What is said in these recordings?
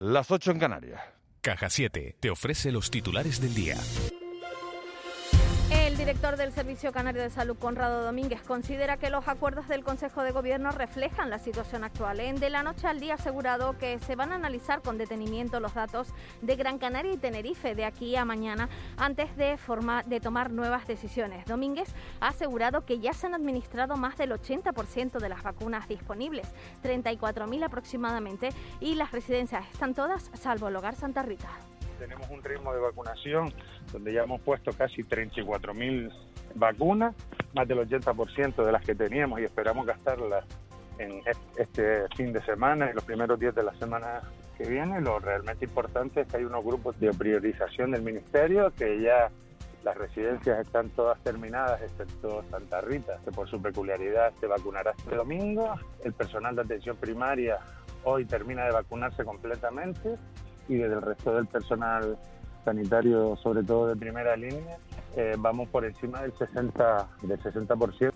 Las 8 en Canarias. Caja 7 te ofrece los titulares del día. Director del Servicio Canario de Salud, Conrado Domínguez, considera que los acuerdos del Consejo de Gobierno reflejan la situación actual. En De la Noche al Día ha asegurado que se van a analizar con detenimiento los datos de Gran Canaria y Tenerife de aquí a mañana antes de, de tomar nuevas decisiones. Domínguez ha asegurado que ya se han administrado más del 80% de las vacunas disponibles, 34.000 aproximadamente, y las residencias están todas salvo el hogar Santa Rita tenemos un ritmo de vacunación donde ya hemos puesto casi 34.000 vacunas, más del 80% de las que teníamos y esperamos gastarlas en este fin de semana, en los primeros días de la semana que viene. Lo realmente importante es que hay unos grupos de priorización del Ministerio que ya las residencias están todas terminadas, excepto Santa Rita, que por su peculiaridad se vacunará este domingo. El personal de atención primaria hoy termina de vacunarse completamente y del resto del personal sanitario, sobre todo de primera línea, eh, vamos por encima del 60%, del 60%.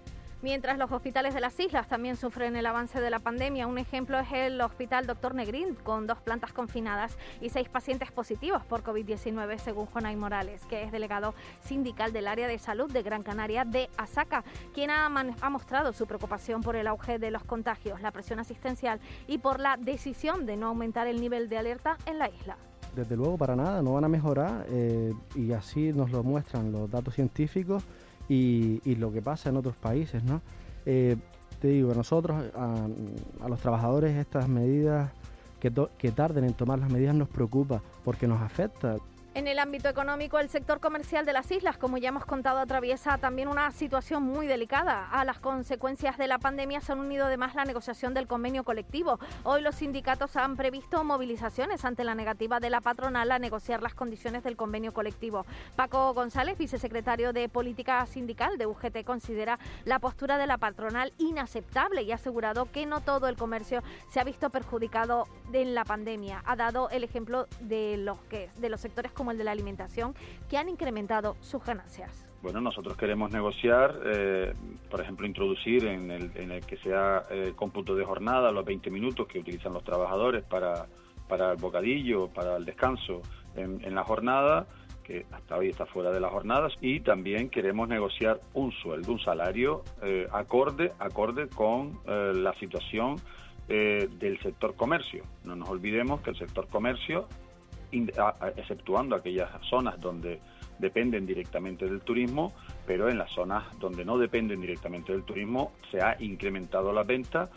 Mientras los hospitales de las islas también sufren el avance de la pandemia, un ejemplo es el Hospital Dr. Negrín, con dos plantas confinadas y seis pacientes positivos por COVID-19, según Jonay Morales, que es delegado sindical del área de salud de Gran Canaria de Asaca, quien ha, ha mostrado su preocupación por el auge de los contagios, la presión asistencial y por la decisión de no aumentar el nivel de alerta en la isla desde luego para nada, no van a mejorar eh, y así nos lo muestran los datos científicos y, lo que pasa en otros países, ¿no? Eh, te digo, nosotros, a, los trabajadores, estas medidas que, que tarden en tomar las medidas nos preocupa porque nos afecta. En el ámbito económico, el sector comercial de las islas, como ya hemos contado, atraviesa también una situación muy delicada. A las consecuencias de la pandemia se han unido además la negociación del convenio colectivo. Hoy los sindicatos han previsto movilizaciones ante la negativa de la patronal a negociar las condiciones del convenio colectivo. Paco González, vicesecretario de Política Sindical de UGT, considera la postura de la patronal inaceptable y ha asegurado que no todo el comercio se ha visto perjudicado en la pandemia. Ha dado el ejemplo de los, que, de los sectores como el de la alimentación, que han incrementado sus ganancias. Bueno, nosotros queremos negociar, eh, por ejemplo, introducir en el, en el que sea eh, cómputo de jornada los 20 minutos que utilizan los trabajadores para, para el bocadillo, para el descanso en, la jornada, que hasta hoy está fuera de las jornadas, y también queremos negociar un sueldo, un salario eh, acorde, acorde con la situación del sector comercio. No nos olvidemos que el sector comercio exceptuando aquellas zonas donde dependen directamente del turismo, pero en las zonas donde no dependen directamente del turismo se ha incrementado la venta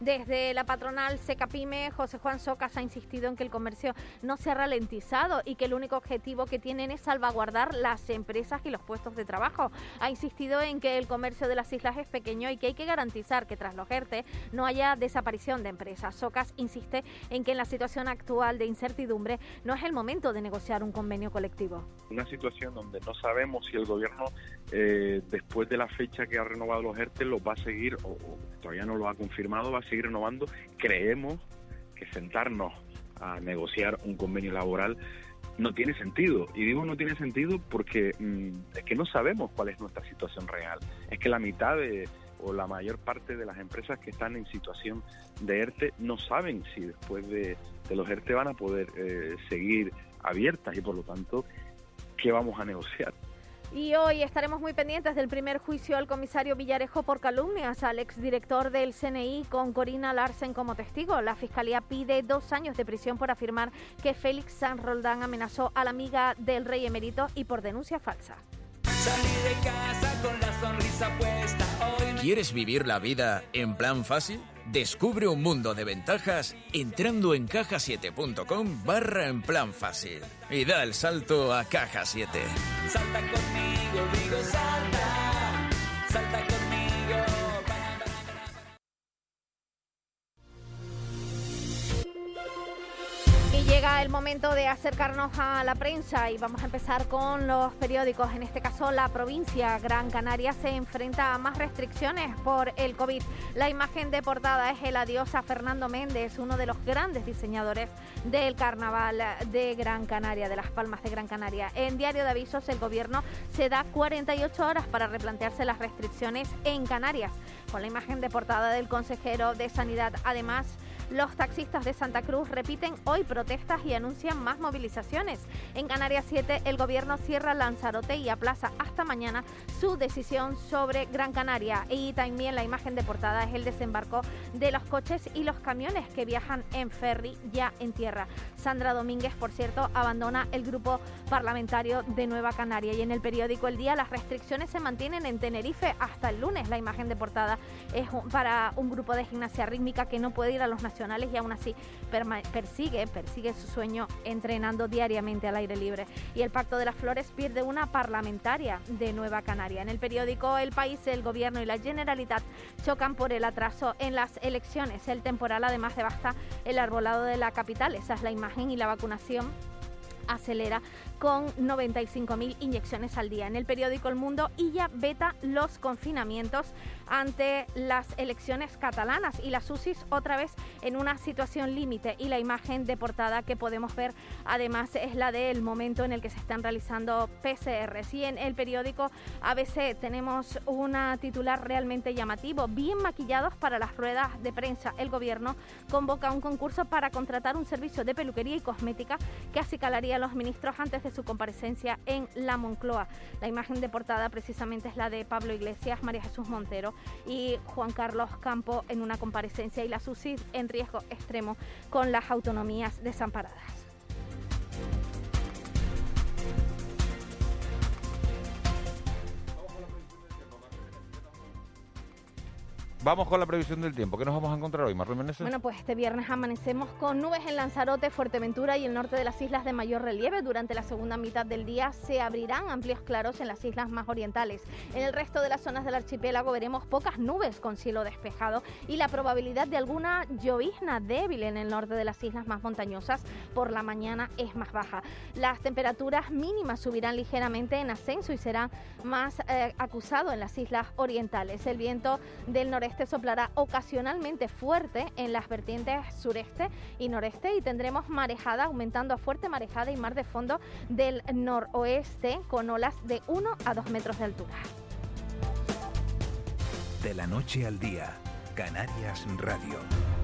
desde la patronal Secapime, José Juan Socas ha insistido en que el comercio no se ha ralentizado y que el único objetivo que tienen es salvaguardar las empresas y los puestos de trabajo. Ha insistido en que el comercio de las islas es pequeño y que hay que garantizar que tras los ERTE no haya desaparición de empresas. Socas insiste en que en la situación actual de incertidumbre no es el momento de negociar un convenio colectivo. Una situación donde no sabemos si el gobierno eh, después de la fecha que ha renovado los ERTE los va a seguir o, todavía no lo ha confirmado, seguir renovando, creemos que sentarnos a negociar un convenio laboral no tiene sentido. Y digo no tiene sentido porque mm, es que no sabemos cuál es nuestra situación real. Es que la mitad de, o la mayor parte de las empresas que están en situación de ERTE no saben si después de, los ERTE van a poder eh, seguir abiertas y por lo tanto, ¿qué vamos a negociar? Y hoy estaremos muy pendientes del primer juicio al comisario Villarejo por calumnias al exdirector del CNI con Corina Larsen como testigo. La fiscalía pide dos años de prisión por afirmar que Félix San Roldán amenazó a la amiga del rey emérito y por denuncia falsa. de casa con la sonrisa puesta. ¿Quieres vivir la vida en plan fácil? Descubre un mundo de ventajas entrando en cajasiete.com barra en plan fácil y da el salto a Caja 7. Salta conmigo, digo salta, salta conmigo. Llega el momento de acercarnos a la prensa y vamos a empezar con los periódicos. En este caso, la provincia Gran Canaria se enfrenta a más restricciones por el COVID. La imagen de portada es el adiós a Fernando Méndez, uno de los grandes diseñadores del carnaval de Gran Canaria, de las Palmas de Gran Canaria. En Diario de Avisos, el gobierno se da 48 horas para replantearse las restricciones en Canarias. Con la imagen de portada del consejero de Sanidad, además, los taxistas de Santa Cruz repiten hoy protestas y anuncian más movilizaciones. En Canarias 7 el gobierno cierra Lanzarote y aplaza hasta mañana su decisión sobre Gran Canaria. Y también la imagen de portada es el desembarco de los coches y los camiones que viajan en ferry ya en tierra. Sandra Domínguez, por cierto, abandona el grupo parlamentario de Nueva Canaria. Y en el periódico El Día las restricciones se mantienen en Tenerife hasta el lunes. La imagen de portada es para un grupo de gimnasia rítmica que no puede ir a los y aún así persigue, persigue su sueño entrenando diariamente al aire libre. Y el Pacto de las Flores pierde una parlamentaria de Nueva Canaria. En el periódico El País, el Gobierno y la Generalitat chocan por el atraso en las elecciones. El temporal además devasta el arbolado de la capital. Esa es la imagen y la vacunación acelera con 95.000 inyecciones al día. En el periódico El Mundo, ella veta los confinamientos ante las elecciones catalanas y las UCIs otra vez en una situación límite y la imagen de portada que podemos ver además es la del momento en el que se están realizando PCRs y en el periódico ABC tenemos una titular realmente llamativo, bien maquillados para las ruedas de prensa. El gobierno convoca un concurso para contratar un servicio de peluquería y cosmética que acicalaría a los ministros antes de su comparecencia en la Moncloa. La imagen de portada precisamente es la de Pablo Iglesias, María Jesús Montero y Juan Carlos Campo en una comparecencia y la SUSID en riesgo extremo con las autonomías desamparadas. Vamos con la previsión del tiempo. ¿Qué nos vamos a encontrar hoy, Marlon Meneses? Bueno, pues este viernes amanecemos con nubes en Lanzarote, Fuerteventura y el norte de las islas de mayor relieve. Durante la segunda mitad del día se abrirán amplios claros en las islas más orientales. En el resto de las zonas del archipiélago veremos pocas nubes con cielo despejado y la probabilidad de alguna llovizna débil en el norte de las islas más montañosas por la mañana es más baja. Las temperaturas mínimas subirán ligeramente en ascenso y será más eh, acusado en las islas orientales. El viento del noreste este soplará ocasionalmente fuerte en las vertientes sureste y noreste y tendremos marejada aumentando a fuerte marejada y mar de fondo del noroeste con olas de 1 a 2 metros de altura. De la noche al día, Canarias Radio.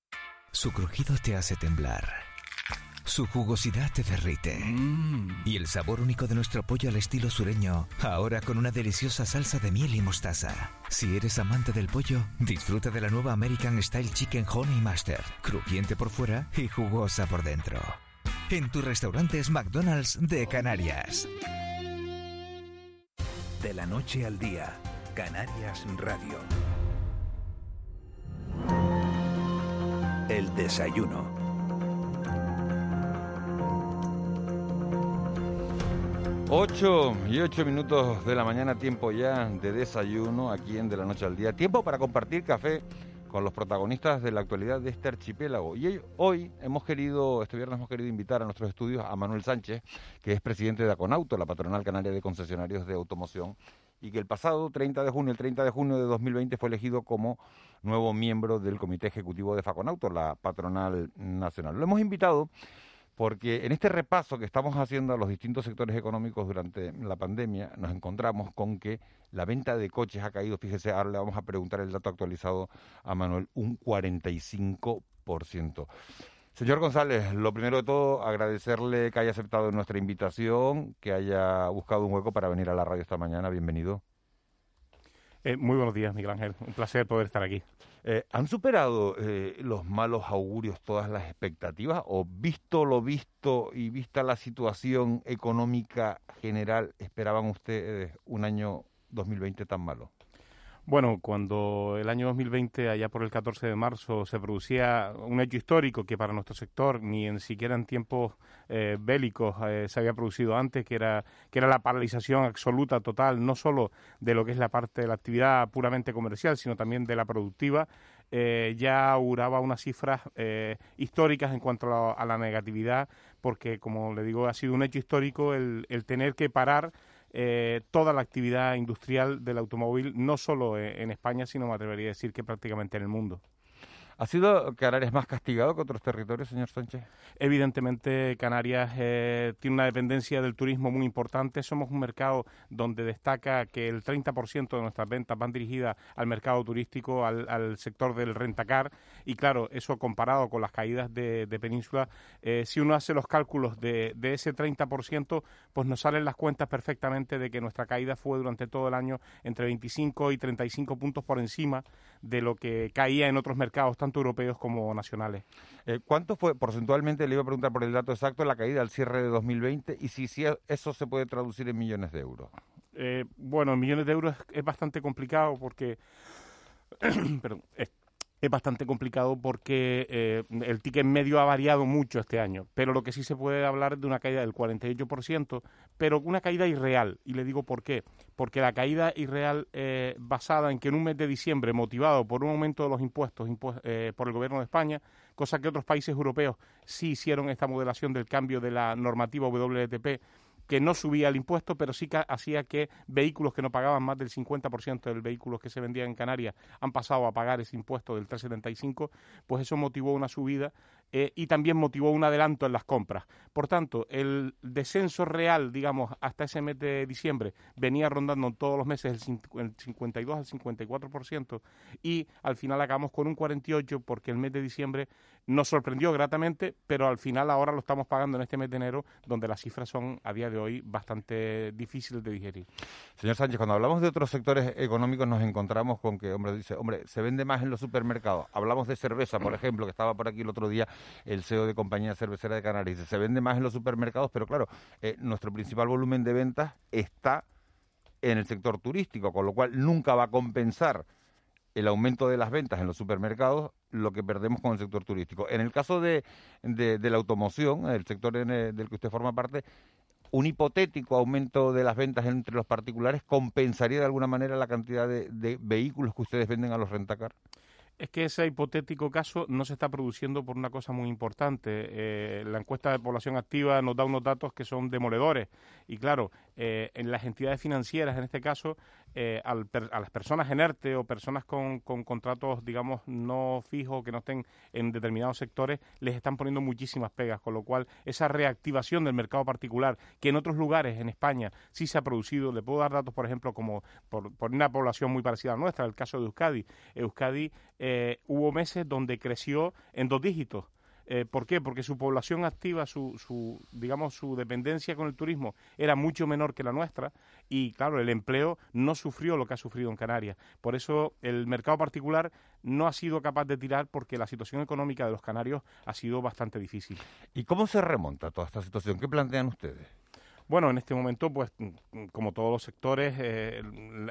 Su crujido te hace temblar. Su jugosidad te derrite. Mm. Y el sabor único de nuestro pollo al estilo sureño, ahora con una deliciosa salsa de miel y mostaza. Si eres amante del pollo, disfruta de la nueva American Style Chicken Honey Master, crujiente por fuera y jugosa por dentro. En tus restaurantes McDonald's de Canarias. De la noche al día, Canarias Radio. El desayuno. Ocho y ocho minutos de la mañana, tiempo ya de desayuno aquí en De la Noche al Día. Tiempo para compartir café con los protagonistas de la actualidad de este archipiélago. Y hoy hemos querido, este viernes hemos querido invitar a nuestros estudios a Manuel Sánchez, que es presidente de Aconauto, la patronal canaria de concesionarios de automoción, y que el pasado 30 de junio, el 30 de junio de 2020, fue elegido como nuevo miembro del Comité Ejecutivo de Faconauto, la patronal nacional. Lo hemos invitado porque en este repaso que estamos haciendo a los distintos sectores económicos durante la pandemia, nos encontramos con que la venta de coches ha caído, fíjese, ahora le vamos a preguntar el dato actualizado a Manuel, un 45%. Señor González, lo primero de todo, agradecerle que haya aceptado nuestra invitación, que haya buscado un hueco para venir a la radio esta mañana. Bienvenido. Eh, muy buenos días, Miguel Ángel. Un placer poder estar aquí. Eh, ¿Han superado eh, los malos augurios todas las expectativas o visto lo visto y vista la situación económica general, esperaban ustedes un año 2020 tan malo? Bueno, cuando el año 2020, allá por el 14 de marzo, se producía un hecho histórico que para nuestro sector ni en siquiera en tiempos eh, bélicos eh, se había producido antes, que era, que era la paralización absoluta, total, no solo de lo que es la parte de la actividad puramente comercial, sino también de la productiva, eh, ya auguraba unas cifras históricas en cuanto a la, a la, negatividad, porque, como le digo, ha sido un hecho histórico el, el tener que parar eh, toda la actividad industrial del automóvil, no solo en España, sino me atrevería a decir que prácticamente en el mundo. ¿Ha sido Canarias más castigado que otros territorios, señor Sánchez? Evidentemente, Canarias eh, tiene una dependencia del turismo muy importante. Somos un mercado donde destaca que el 30% de nuestras ventas van dirigidas al mercado turístico, al, sector del rentacar. Y claro, eso comparado con las caídas de, península, eh, si uno hace los cálculos de, de ese 30%, pues nos salen las cuentas perfectamente de que nuestra caída fue durante todo el año entre 25 y 35 puntos por encima de lo que caía en otros mercados, tanto europeos como nacionales. Eh, ¿Cuánto fue, porcentualmente, le iba a preguntar por el dato exacto, la caída al cierre de 2020 y si, si eso se puede traducir en millones de euros? Eh, bueno, en millones de euros es, bastante complicado porque... perdón, es bastante complicado porque eh, el ticket medio ha variado mucho este año, pero lo que sí se puede hablar es de una caída del 48%, pero una caída irreal. Y le digo por qué. Porque la caída irreal eh, basada en que en un mes de diciembre, motivado por un aumento de los impuestos eh, por el Gobierno de España, cosa que otros países europeos sí hicieron esta modelación del cambio de la normativa WLTP, que no subía el impuesto, pero sí que hacía que vehículos que no pagaban más del 50% del vehículos que se vendían en Canarias han pasado a pagar ese impuesto del 3,75, pues eso motivó una subida eh, y también motivó un adelanto en las compras. Por tanto, el descenso real, digamos, hasta ese mes de diciembre venía rondando en todos los meses el, 52 al 54% y al final acabamos con un 48% porque el mes de diciembre nos sorprendió gratamente, pero al final ahora lo estamos pagando en este mes de enero, donde las cifras son a día de hoy bastante difíciles de digerir. Señor Sánchez, cuando hablamos de otros sectores económicos nos encontramos con que, hombre, dice, hombre, se vende más en los supermercados. Hablamos de cerveza, por ejemplo, que estaba por aquí el otro día el CEO de Compañía Cervecera de Canarias. Se vende más en los supermercados, pero claro, eh, nuestro principal volumen de ventas está en el sector turístico, con lo cual nunca va a compensar el aumento de las ventas en los supermercados lo que perdemos con el sector turístico. En el caso de, de, la automoción, el sector del que usted forma parte, un hipotético aumento de las ventas entre los particulares compensaría de alguna manera la cantidad de, de vehículos que ustedes venden a los rentacar? es que ese hipotético caso no se está produciendo por una cosa muy importante. Eh, la encuesta de población activa nos da unos datos que son demoledores. Y claro, eh, en las entidades financieras, en este caso, eh, a las personas en ERTE o personas con, contratos, digamos, no fijos, que no estén en determinados sectores, les están poniendo muchísimas pegas, con lo cual esa reactivación del mercado particular, que en otros lugares en España sí se ha producido, le puedo dar datos, por ejemplo, como por, por una población muy parecida a nuestra, el caso de Euskadi. Euskadi eh, hubo meses donde creció en dos dígitos. Eh, ¿Por qué? Porque su población activa, su, su, digamos, su dependencia con el turismo era mucho menor que la nuestra y, claro, el empleo no sufrió lo que ha sufrido en Canarias. Por eso el mercado particular no ha sido capaz de tirar porque la situación económica de los canarios ha sido bastante difícil. ¿Y cómo se remonta toda esta situación? ¿Qué plantean ustedes? Bueno, en este momento, pues mm, como todos los sectores, eh,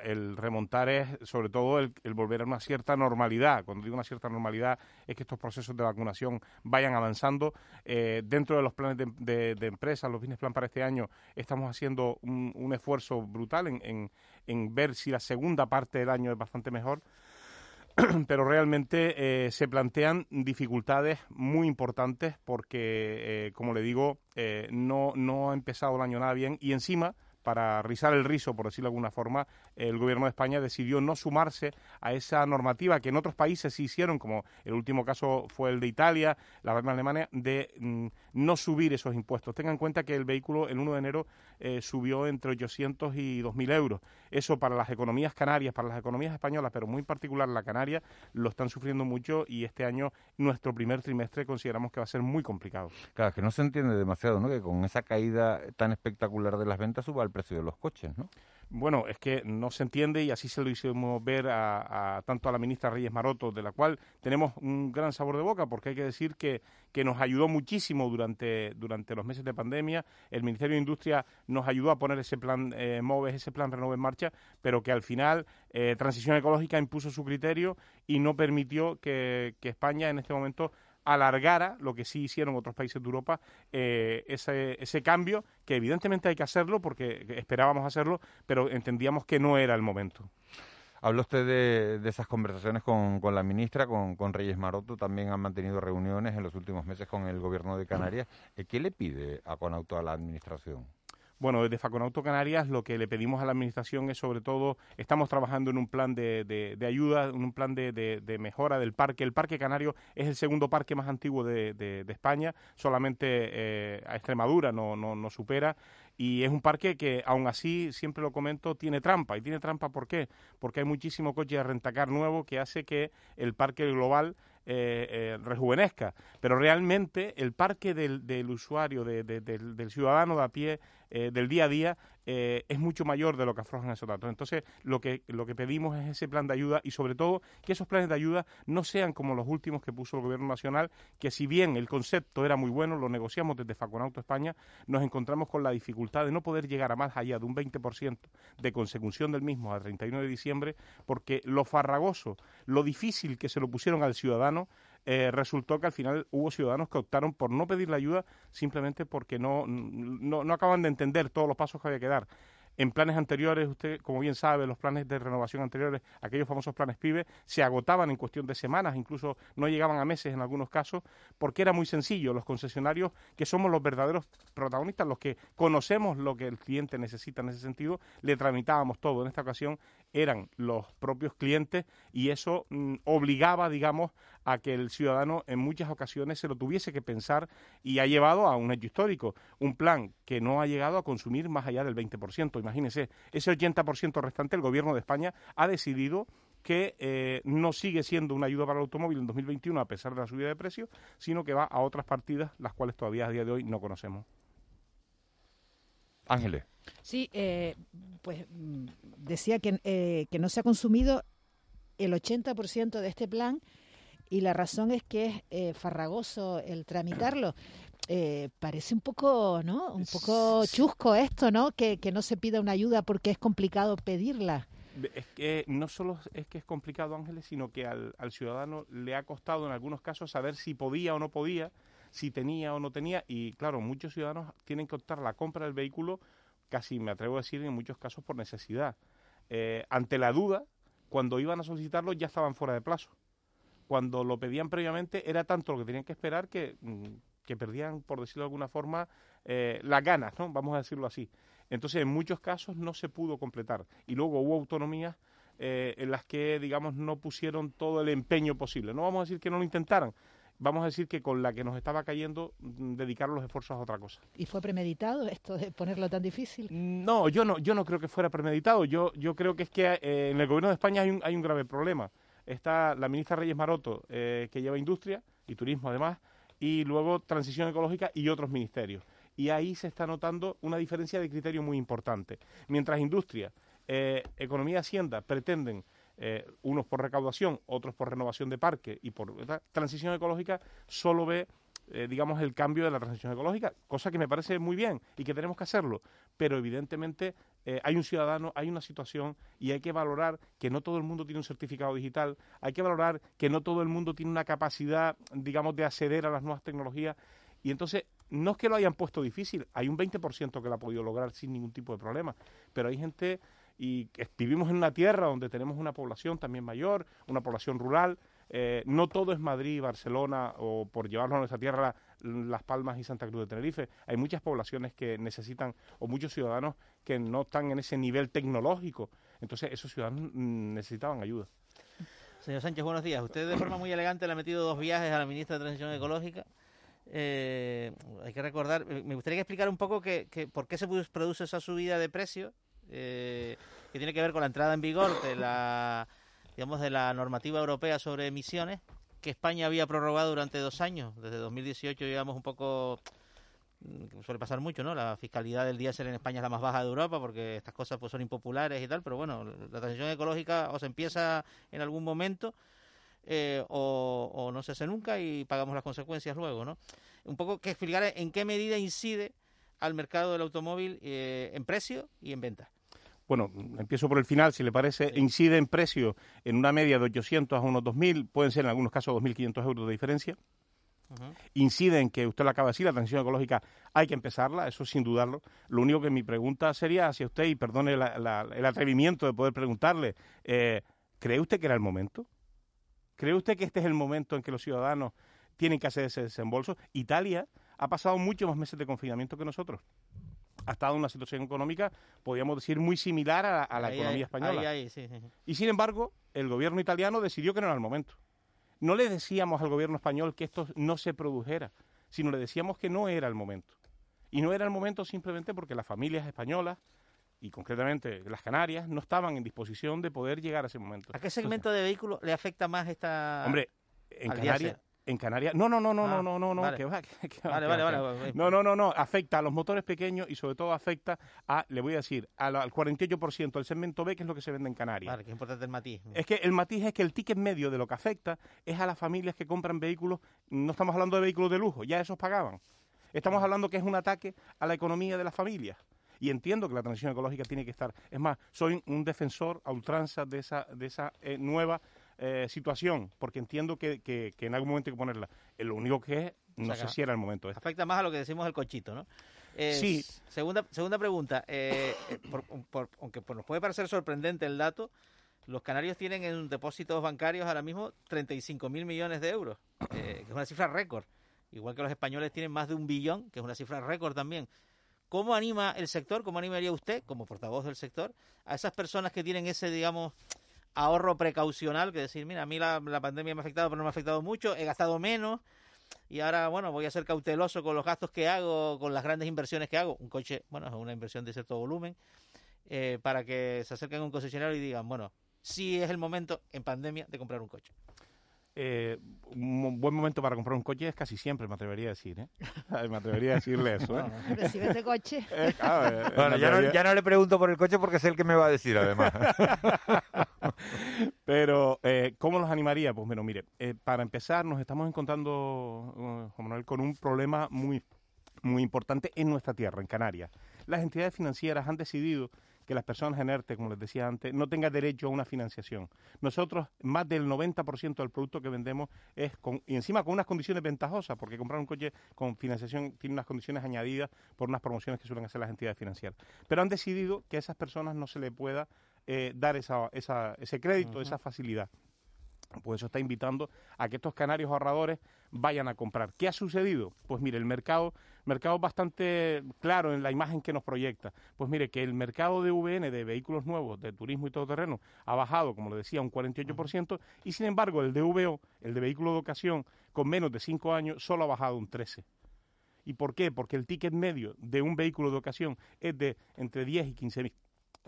el, remontar es sobre todo el, volver a una cierta normalidad. Cuando digo una cierta normalidad es que estos procesos de vacunación vayan avanzando. Eh, dentro de los planes de, de, empresas, los business plan para este año, estamos haciendo un, esfuerzo brutal en ver si la segunda parte del año es bastante mejor. pero realmente eh, se plantean dificultades muy importantes porque, eh, como le digo, eh, no, no ha empezado el año nada bien y encima para rizar el rizo, por decirlo de alguna forma, el gobierno de España decidió no sumarse a esa normativa que en otros países sí hicieron, como el último caso fue el de Italia, la de Alemania, de mm, no subir esos impuestos. Tengan en cuenta que el vehículo el 1 de enero eh, subió entre 800 y 2.000 euros. Eso para las economías canarias, para las economías españolas, pero muy en particular la canaria, lo están sufriendo mucho y este año, nuestro primer trimestre, consideramos que va a ser muy complicado. Claro, que no se entiende demasiado, ¿no? Que con esa caída tan espectacular de las ventas suba el precio de los coches, ¿no? Bueno, es que no se entiende y así se lo hicimos ver a, tanto a la ministra Reyes Maroto, de la cual tenemos un gran sabor de boca, porque hay que decir que, que nos ayudó muchísimo durante, durante los meses de pandemia. El Ministerio de Industria nos ayudó a poner ese plan eh, MOVES, ese plan Renove en marcha, pero que al final eh, Transición Ecológica impuso su criterio y no permitió que, que España en este momento alargara lo que sí hicieron otros países de Europa, eh, ese, ese cambio, que evidentemente hay que hacerlo porque esperábamos hacerlo, pero entendíamos que no era el momento. Habló usted de, esas conversaciones con, con la ministra, con, con, Reyes Maroto, también han mantenido reuniones en los últimos meses con el gobierno de Canarias. ¿Qué le pide a Conauto a la administración? Bueno, desde Faconauto Canarias lo que le pedimos a la Administración es sobre todo, estamos trabajando en un plan de, de, ayuda, en un plan de, de, mejora del parque. El Parque Canario es el segundo parque más antiguo de, España, solamente eh, a Extremadura no, no, no supera y es un parque que, aún así, siempre lo comento, tiene trampa. ¿Y tiene trampa por qué? Porque hay muchísimo coche de rentacar nuevo que hace que el parque global eh, eh, rejuvenezca. Pero realmente el parque del, del usuario, del, del, ciudadano de a pie, eh, del día a día, eh, es mucho mayor de lo que aflojan esos datos. Entonces, lo que, lo que pedimos es ese plan de ayuda y, sobre todo, que esos planes de ayuda no sean como los últimos que puso el Gobierno Nacional, que si bien el concepto era muy bueno, lo negociamos desde Faconauto España, nos encontramos con la dificultad de no poder llegar a más allá de un 20% de consecución del mismo a 31 de diciembre, porque lo farragoso, lo difícil que se lo pusieron al ciudadano, eh, resultó que al final hubo ciudadanos que optaron por no pedir la ayuda simplemente porque no, no, no acaban de entender todos los pasos que había que dar. En planes anteriores, usted, como bien sabe, los planes de renovación anteriores, aquellos famosos planes PIBE, se agotaban en cuestión de semanas, incluso no llegaban a meses en algunos casos, porque era muy sencillo. Los concesionarios, que somos los verdaderos protagonistas, los que conocemos lo que el cliente necesita en ese sentido, le tramitábamos todo. En esta ocasión eran los propios clientes y eso mm, obligaba, digamos, a que el ciudadano en muchas ocasiones se lo tuviese que pensar y ha llevado a un hecho histórico, un plan que no ha llegado a consumir más allá del 20%. Imagínense, ese 80% restante el gobierno de España ha decidido que eh, no sigue siendo una ayuda para el automóvil en 2021 a pesar de la subida de precios, sino que va a otras partidas, las cuales todavía a día de hoy no conocemos. Ángeles. Sí, eh, pues mm, decía que, eh, que no se ha consumido el 80% de este plan y la razón es que es eh, farragoso el tramitarlo. Eh, parece un poco, ¿no? Un poco chusco esto, ¿no? Que, que no se pida una ayuda porque es complicado pedirla. Es que no solo es que es complicado, Ángeles, sino que al, al, ciudadano le ha costado en algunos casos saber si podía o no podía, si tenía o no tenía. Y claro, muchos ciudadanos tienen que optar la compra del vehículo, casi me atrevo a decir en muchos casos por necesidad. Eh, ante la duda, cuando iban a solicitarlo ya estaban fuera de plazo cuando lo pedían previamente era tanto lo que tenían que esperar que, mm, que perdían, por decirlo de alguna forma, eh, las ganas, ¿no? Vamos a decirlo así. Entonces, en muchos casos no se pudo completar. Y luego hubo autonomías eh, en las que, digamos, no pusieron todo el empeño posible. No vamos a decir que no lo intentaran, vamos a decir que con la que nos estaba cayendo, mm, dedicar los esfuerzos a otra cosa. ¿Y fue premeditado esto de ponerlo tan difícil? No, yo no, yo no creo que fuera premeditado. Yo, yo creo que es que eh, en el gobierno de España hay un, hay un grave problema está la ministra Reyes Maroto, eh, que lleva industria y turismo además, y luego transición ecológica y otros ministerios. Y ahí se está notando una diferencia de criterio muy importante. Mientras industria, eh, economía y hacienda pretenden eh, unos por recaudación, otros por renovación de parque y por transición ecológica, solo ve eh, digamos, el cambio de la transición ecológica, cosa que me parece muy bien y que tenemos que hacerlo. Pero evidentemente eh, hay un ciudadano, hay una situación y hay que valorar que no todo el mundo tiene un certificado digital, hay que valorar que no todo el mundo tiene una capacidad, digamos, de acceder a las nuevas tecnologías. Y entonces, no es que lo hayan puesto difícil, hay un 20% que lo ha podido lograr sin ningún tipo de problema, pero hay gente y vivimos en una tierra donde tenemos una población también mayor, una población rural, eh, no todo es Madrid, Barcelona o por llevarnos a nuestra tierra Las Palmas y Santa Cruz de Tenerife. Hay muchas poblaciones que necesitan o muchos ciudadanos que no están en ese nivel tecnológico. Entonces esos ciudadanos mm, necesitaban ayuda. Señor Sánchez, buenos días. Usted de forma muy elegante le ha metido dos viajes a la ministra de Transición Ecológica. Eh, hay que recordar, eh, me gustaría que explicar un poco que, por qué se produce esa subida de precios, que tiene que ver con la entrada en vigor de la digamos, de la normativa europea sobre emisiones que España había prorrogado durante dos años. Desde 2018, digamos, un poco mm, suele pasar mucho, ¿no? La fiscalidad del diésel en España es la más baja de Europa porque estas cosas pues son impopulares y tal, pero bueno, la transición ecológica o se empieza en algún momento eh, o, no se hace nunca y pagamos las consecuencias luego, ¿no? Un poco que explicar en qué medida incide al mercado del automóvil eh, en precio y en venta. Bueno, empiezo por el final, si le parece, incide en precio en una media de 800 a unos 2.000, pueden ser en algunos casos 2.500 euros de diferencia. Incide en que usted lo acaba de decir, la transición ecológica hay que empezarla, eso sin dudarlo. Lo único que mi pregunta sería hacia usted, y perdone el atrevimiento de poder preguntarle, eh, ¿cree usted que era el momento? ¿Cree usted que este es el momento en que los ciudadanos tienen que hacer ese desembolso? Italia ha pasado muchos más meses de confinamiento que nosotros. Ha estado en una situación económica, podríamos decir, muy similar a, la economía española. Y sin embargo, el gobierno italiano decidió que no era el momento. No le decíamos al gobierno español que esto no se produjera, sino le decíamos que no era el momento. Y no era el momento simplemente porque las familias españolas, y concretamente las Canarias no estaban en disposición de poder llegar a ese momento. ¿A qué segmento de vehículos le afecta más esta...? Hombre, en Canarias... En Canarias. No, no, no, no, ah, no, no, no, vale. que va, vale, vale, vale, No, no, no, no. Afecta a los motores pequeños y sobre todo afecta a, le voy a decir, al, al 48% del segmento B, que es lo que se vende en Canarias. Vale, que es importante el matiz. Es que el matiz es que el ticket medio de lo que afecta es a las familias que compran vehículos, no estamos hablando de vehículos de lujo, ya esos pagaban. Estamos hablando que es un ataque a la economía de las familias y entiendo que la transición ecológica tiene que estar. Es más, soy un defensor a ultranza de esa, de esa eh, nueva eh, situación, porque entiendo que, que, en algún momento hay que ponerla. Eh, lo único que es, no sé si era el momento. Este. Afecta más a lo que decimos el cochito, ¿no? sí. Segunda, segunda pregunta, aunque nos puede parecer sorprendente el dato, los canarios tienen en depósitos bancarios ahora mismo 35 mil millones de euros, que es una cifra récord. Igual que los españoles tienen más de un billón, que es una cifra récord también. ¿Cómo anima el sector, cómo animaría usted, como portavoz del sector, a esas personas que tienen ese, digamos, ahorro precaucional, que decir, mira, a mí la, pandemia me ha afectado, pero no me ha afectado mucho, he gastado menos, y ahora, bueno, voy a ser cauteloso con los gastos que hago, con las grandes inversiones que hago. Un coche, bueno, es una inversión de cierto volumen, eh, para que se acerquen a un concesionario y digan, bueno, sí es el momento en pandemia de comprar un coche. Eh, un buen momento para comprar un coche es casi siempre, me atrevería a decir, ¿eh? me atrevería a decirle eso. ¿eh? Pero coche. Eh, bueno, ya no, ya no, le pregunto por el coche porque sé el que me va a decir, además. Pero, eh, ¿cómo los animaría? Pues bueno, mire, para empezar, nos estamos encontrando, Juan Manuel, con un problema muy, muy importante en nuestra tierra, en Canarias. Las entidades financieras han decidido que las personas en ERTE, como les decía antes, no tengan derecho a una financiación. Nosotros, más del 90% del producto que vendemos es con, y encima con unas condiciones ventajosas, porque comprar un coche con financiación tiene unas condiciones añadidas por unas promociones que suelen hacer las entidades financieras. Pero han decidido que a esas personas no se le pueda eh, dar esa, esa, ese crédito, esa facilidad. Pues eso está invitando a que estos canarios ahorradores vayan a comprar. ¿Qué ha sucedido? Pues mire, el mercado, mercado bastante claro en la imagen que nos proyecta. Pues mire, que el mercado de VN, de vehículos nuevos, de turismo y todoterreno, ha bajado, como le decía, un 48%, y sin embargo el de VO, el de vehículo de ocasión, con menos de 5 años, solo ha bajado un 13%. ¿Y por qué? Porque el ticket medio de un vehículo de ocasión es de entre 10 y 15 mil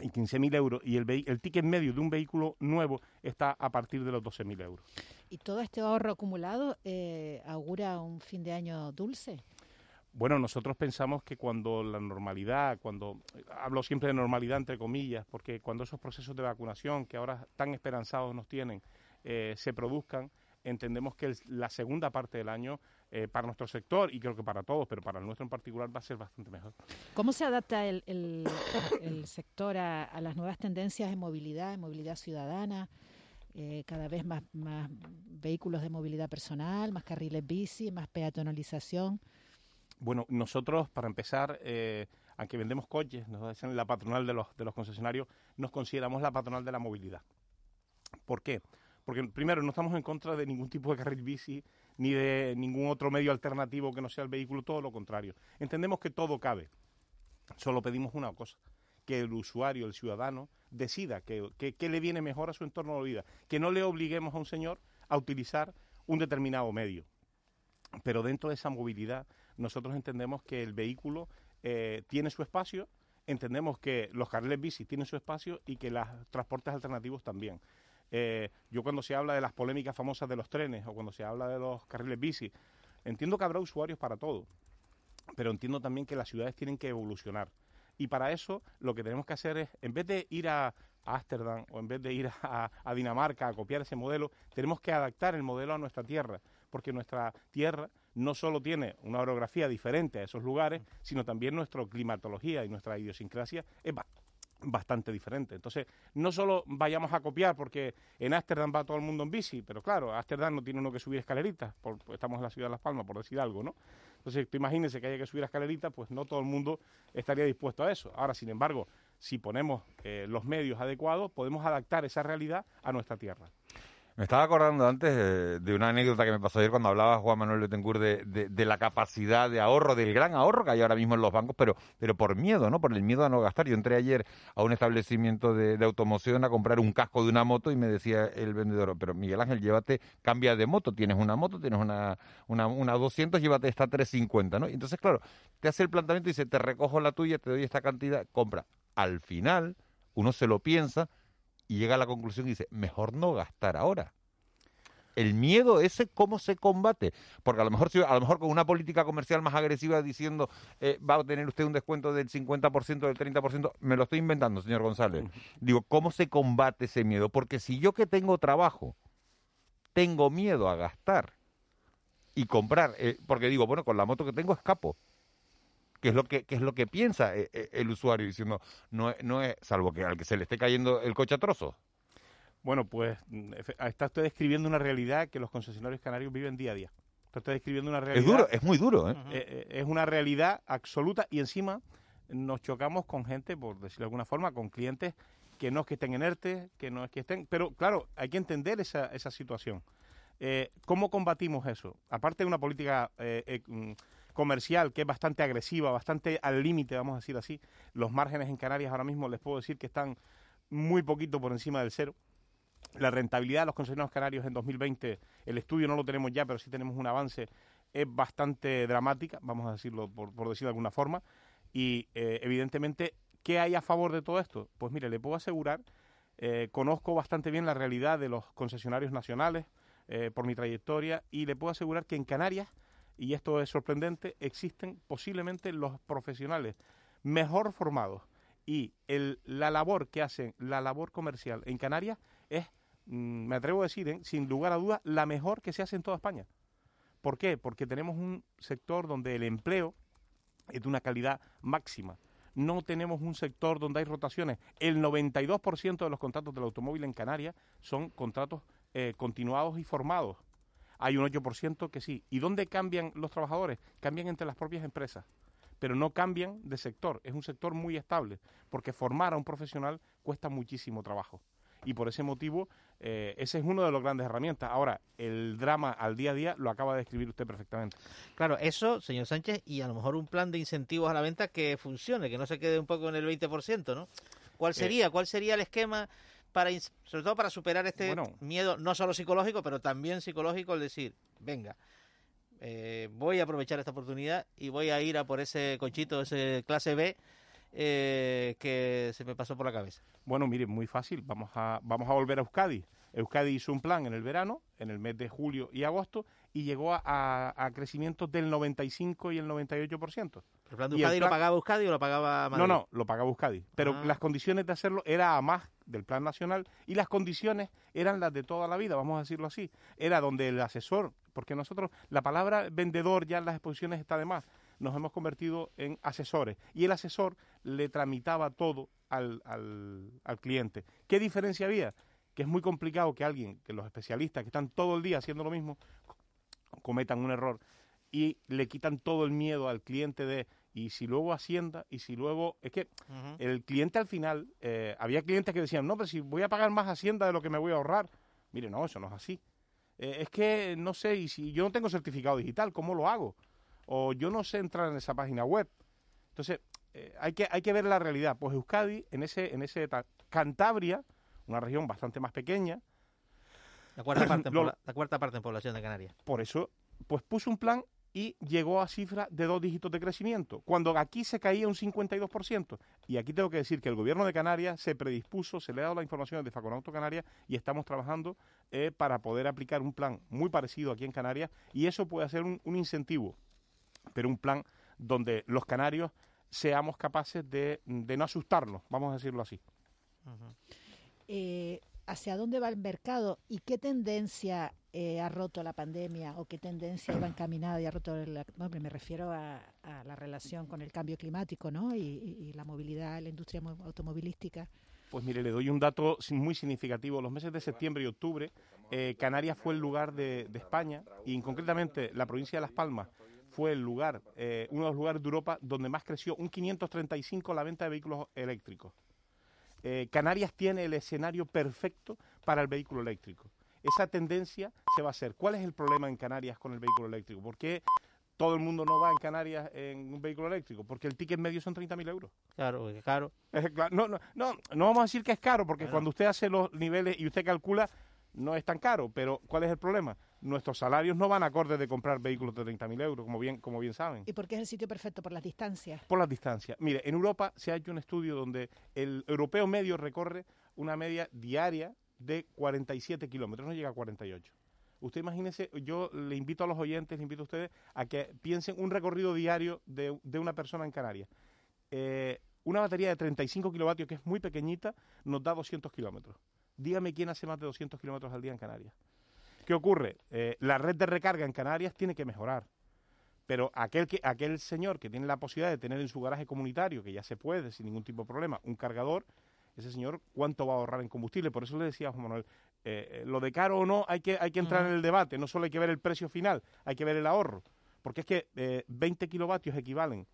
y 15.000 euros y el, el ticket medio de un vehículo nuevo está a partir de los 12.000 euros. ¿Y todo este ahorro acumulado eh, augura un fin de año dulce? Bueno, nosotros pensamos que cuando la normalidad, cuando hablo siempre de normalidad entre comillas, porque cuando esos procesos de vacunación que ahora tan esperanzados nos tienen eh, se produzcan, entendemos que la segunda parte del año eh, para nuestro sector y creo que para todos, pero para el nuestro en particular va a ser bastante mejor. ¿Cómo se adapta el, el, sector a, las nuevas tendencias de movilidad, de movilidad ciudadana? Eh, cada vez más, más vehículos de movilidad personal, más carriles bici, más peatonalización. Bueno, nosotros, para empezar, eh, aunque vendemos coches, nos dicen la patronal de los, de los concesionarios, nos consideramos la patronal de la movilidad. ¿Por qué? Porque primero no estamos en contra de ningún tipo de carril bici, ni de ningún otro medio alternativo que no sea el vehículo, todo lo contrario. Entendemos que todo cabe. Solo pedimos una cosa, que el usuario, el ciudadano, decida qué que, le viene mejor a su entorno de vida, que no le obliguemos a un señor a utilizar un determinado medio. Pero dentro de esa movilidad, nosotros entendemos que el vehículo eh, tiene su espacio, entendemos que los carriles bici tienen su espacio y que los transportes alternativos también. Eh, yo cuando se habla de las polémicas famosas de los trenes o cuando se habla de los carriles bici, entiendo que habrá usuarios para todo. pero entiendo también que las ciudades tienen que evolucionar. Y para eso lo que tenemos que hacer es, en vez de ir a Ámsterdam o en vez de ir a, a Dinamarca a copiar ese modelo, tenemos que adaptar el modelo a nuestra tierra, porque nuestra tierra no solo tiene una orografía diferente a esos lugares, sino también nuestra climatología y nuestra idiosincrasia es ba- bastante diferente. Entonces, no solo vayamos a copiar porque en Ámsterdam va todo el mundo en bici, pero claro, Ámsterdam no tiene uno que subir escaleritas, por, pues estamos en la ciudad de Las Palmas, por decir algo, ¿no? Entonces, tú imagínese que haya que subir escaleritas, pues no todo el mundo estaría dispuesto a eso. Ahora, sin embargo, si ponemos eh, los medios adecuados, podemos adaptar esa realidad a nuestra tierra. Me estaba acordando antes eh, de una anécdota que me pasó ayer cuando hablaba Juan Manuel Betancourt de, de, de la capacidad de ahorro, del gran ahorro que hay ahora mismo en los bancos, pero, pero por miedo, ¿no? Por el miedo a no gastar. Yo entré ayer a un establecimiento de, de automoción a comprar un casco de una moto y me decía el vendedor, pero Miguel Ángel, llévate, cambia de moto, tienes una moto, tienes una, una, una 200, llévate esta 350, ¿no? Entonces, claro, te hace el planteamiento y dice, te recojo la tuya, te doy esta cantidad, compra. Al final, uno se lo piensa y llega a la conclusión y dice, mejor no gastar ahora. El miedo ese cómo se combate porque a lo mejor a lo mejor con una política comercial más agresiva diciendo eh, va a tener usted un descuento del 50% del 30% me lo estoy inventando señor González. Digo cómo se combate ese miedo porque si yo que tengo trabajo tengo miedo a gastar y comprar eh, porque digo bueno con la moto que tengo escapo que es lo que, que es lo que piensa eh, eh, el usuario diciendo no no es salvo que al que se le esté cayendo el coche a trozos Bueno, pues mm, está usted describiendo una realidad que los concesionarios canarios viven día a día. Está usted describiendo una realidad. es duro es muy duro ¿eh? Eh, es una realidad absoluta y encima nos chocamos con gente, por decirlo de alguna forma, con clientes que no es que estén en ERTE, que no es que estén... Pero claro, hay que entender esa, esa situación. Eh, ¿Cómo combatimos eso? Aparte de una política mm, comercial que es bastante agresiva, bastante al límite, vamos a decir así, los márgenes en Canarias ahora mismo les puedo decir que están muy poquito por encima del cero. La rentabilidad de los concesionarios canarios en 2020, el estudio no lo tenemos ya, pero sí tenemos un avance, es bastante dramática, vamos a decirlo por, por decirlo de alguna forma. Y eh, evidentemente, ¿qué hay a favor de todo esto? Pues mire, le puedo asegurar, eh, conozco bastante bien la realidad de los concesionarios nacionales eh, por mi trayectoria y le puedo asegurar que en Canarias, y esto es sorprendente, existen posiblemente los profesionales mejor formados y el, la labor que hacen, la labor comercial en Canarias es, mm, me atrevo a decir, ¿eh? sin lugar a dudas, la mejor que se hace en toda España. ¿Por qué? Porque tenemos un sector donde el empleo es de una calidad máxima. No tenemos un sector donde hay rotaciones. El 92% de los contratos del automóvil en Canarias son contratos eh, continuados y formados. Hay un 8% que sí. ¿Y dónde cambian los trabajadores? Cambian entre las propias empresas pero no cambian de sector. Es un sector muy estable, porque formar a un profesional cuesta muchísimo trabajo. Y por ese motivo, eh, ese es uno de los grandes herramientas. Ahora, el drama al día a día lo acaba de describir usted perfectamente. Claro, eso, señor Sánchez, y a lo mejor un plan de incentivos a la venta que funcione, que no se quede un poco en el 20%, ¿no? ¿Cuál sería? ¿Cuál sería el esquema para, sobre todo para superar este Bueno. miedo, no solo psicológico, pero también psicológico, el decir, venga, eh, voy a aprovechar esta oportunidad y voy a ir a por ese cochito, ese clase B eh, que se me pasó por la cabeza. Bueno, mire, muy fácil. Vamos a, vamos a volver a Euskadi. Euskadi hizo un plan en el verano, en el mes de julio y agosto, y llegó a, a, a crecimientos del 95 y el 98%. ¿El plan de Euskadi lo pagaba Euskadi o lo pagaba Madrid? No, no, lo pagaba Euskadi. Pero Ah. las condiciones de hacerlo era a más del plan nacional y las condiciones eran las de toda la vida, vamos a decirlo así. Era donde el asesor, porque nosotros, la palabra vendedor ya en las exposiciones está de más, nos hemos convertido en asesores. Y el asesor le tramitaba todo al, al, al cliente. ¿Qué diferencia había? Que es muy complicado que alguien, que los especialistas que están todo el día haciendo lo mismo, cometan un error y le quitan todo el miedo al cliente de y si luego Hacienda y si luego es que el cliente al final eh, había clientes que decían no pero si voy a pagar más Hacienda de lo que me voy a ahorrar mire no eso no es así. Eh, es que no sé y si yo no tengo certificado digital cómo lo hago o yo no sé entrar en esa página web entonces eh, hay que hay que ver la realidad pues Euskadi en ese en ese ta- Cantabria una región bastante más pequeña La cuarta, parte en Lo- la cuarta parte en población de Canarias. por eso, pues puso un plan y llegó a cifras de dos dígitos de crecimiento, cuando aquí se caía un 52%. Y aquí tengo que decir que el gobierno de Canarias se predispuso, se le ha dado la información de Faconauto Canarias y estamos trabajando eh, para poder aplicar un plan muy parecido aquí en Canarias y eso puede ser un, un incentivo, pero un plan donde los canarios seamos capaces de, de no asustarnos, vamos a decirlo así. Eh, ¿Hacia dónde va el mercado y qué tendencia eh, ha roto la pandemia o qué tendencia iba encaminada y ha roto la, no, me refiero a, a, la relación con el cambio climático ¿no? y, y, y la movilidad, la industria automovilística? Pues mire, le doy un dato muy significativo. Los meses de septiembre y octubre, eh, Canarias fue el lugar de, de, España y concretamente la provincia de Las Palmas fue el lugar, eh, uno de los lugares de Europa donde más creció, un 535 la venta de vehículos eléctricos. Eh, Canarias tiene el escenario perfecto para el vehículo eléctrico. Esa tendencia se va a hacer. ¿Cuál es el problema en Canarias con el vehículo eléctrico? ¿Por qué todo el mundo no va en Canarias en un vehículo eléctrico? Porque el ticket medio son 30.000 euros. Claro, es caro. No, no, no, no vamos a decir que es caro, porque cuando usted hace los niveles y usted calcula, no es tan caro. Pero ¿cuál es el problema? Nuestros salarios no van acordes de comprar vehículos de 30.000 euros, como bien, como bien saben. ¿Y por qué es el sitio perfecto? ¿Por las distancias? Por las distancias. Mire, en Europa se ha hecho un estudio donde el europeo medio recorre una media diaria de 47 kilómetros, no llega a 48. Usted imagínese, yo le invito a los oyentes, le invito a ustedes a que piensen un recorrido diario de, de una persona en Canarias. Eh, una batería de 35 kilovatios, que es muy pequeñita, nos da 200 kilómetros. Dígame quién hace más de 200 kilómetros al día en Canarias. ¿Qué ocurre? Eh, la red de recarga en Canarias tiene que mejorar. Pero aquel, que, aquel señor que tiene la posibilidad de tener en su garaje comunitario, que ya se puede sin ningún tipo de problema, un cargador, ese señor cuánto va a ahorrar en combustible. Por eso le decía a Juan Manuel, eh, lo de caro o no hay que, hay que entrar uh -huh. en el debate, no solo hay que ver el precio final, hay que ver el ahorro. Porque es que eh, 20 kilovatios equivalen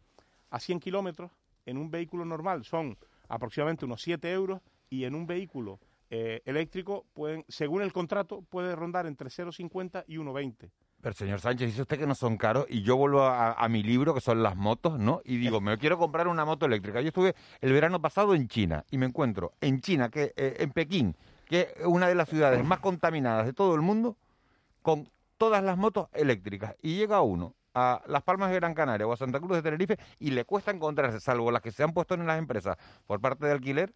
a 100 kilómetros, en un vehículo normal son aproximadamente unos 7 euros y en un vehículo eh, eléctrico, pueden, según el contrato, puede rondar entre 0,50 y 1,20. Pero señor Sánchez, dice usted que no son caros y yo vuelvo a, a, mi libro, que son las motos, ¿no? Y digo, me quiero comprar una moto eléctrica. Yo estuve el verano pasado en China y me encuentro en China, que eh, en Pekín, que es una de las ciudades más contaminadas de todo el mundo, con todas las motos eléctricas. Y llega uno a Las Palmas de Gran Canaria o a Santa Cruz de Tenerife y le cuesta encontrarse, salvo las que se han puesto en las empresas por parte de alquiler,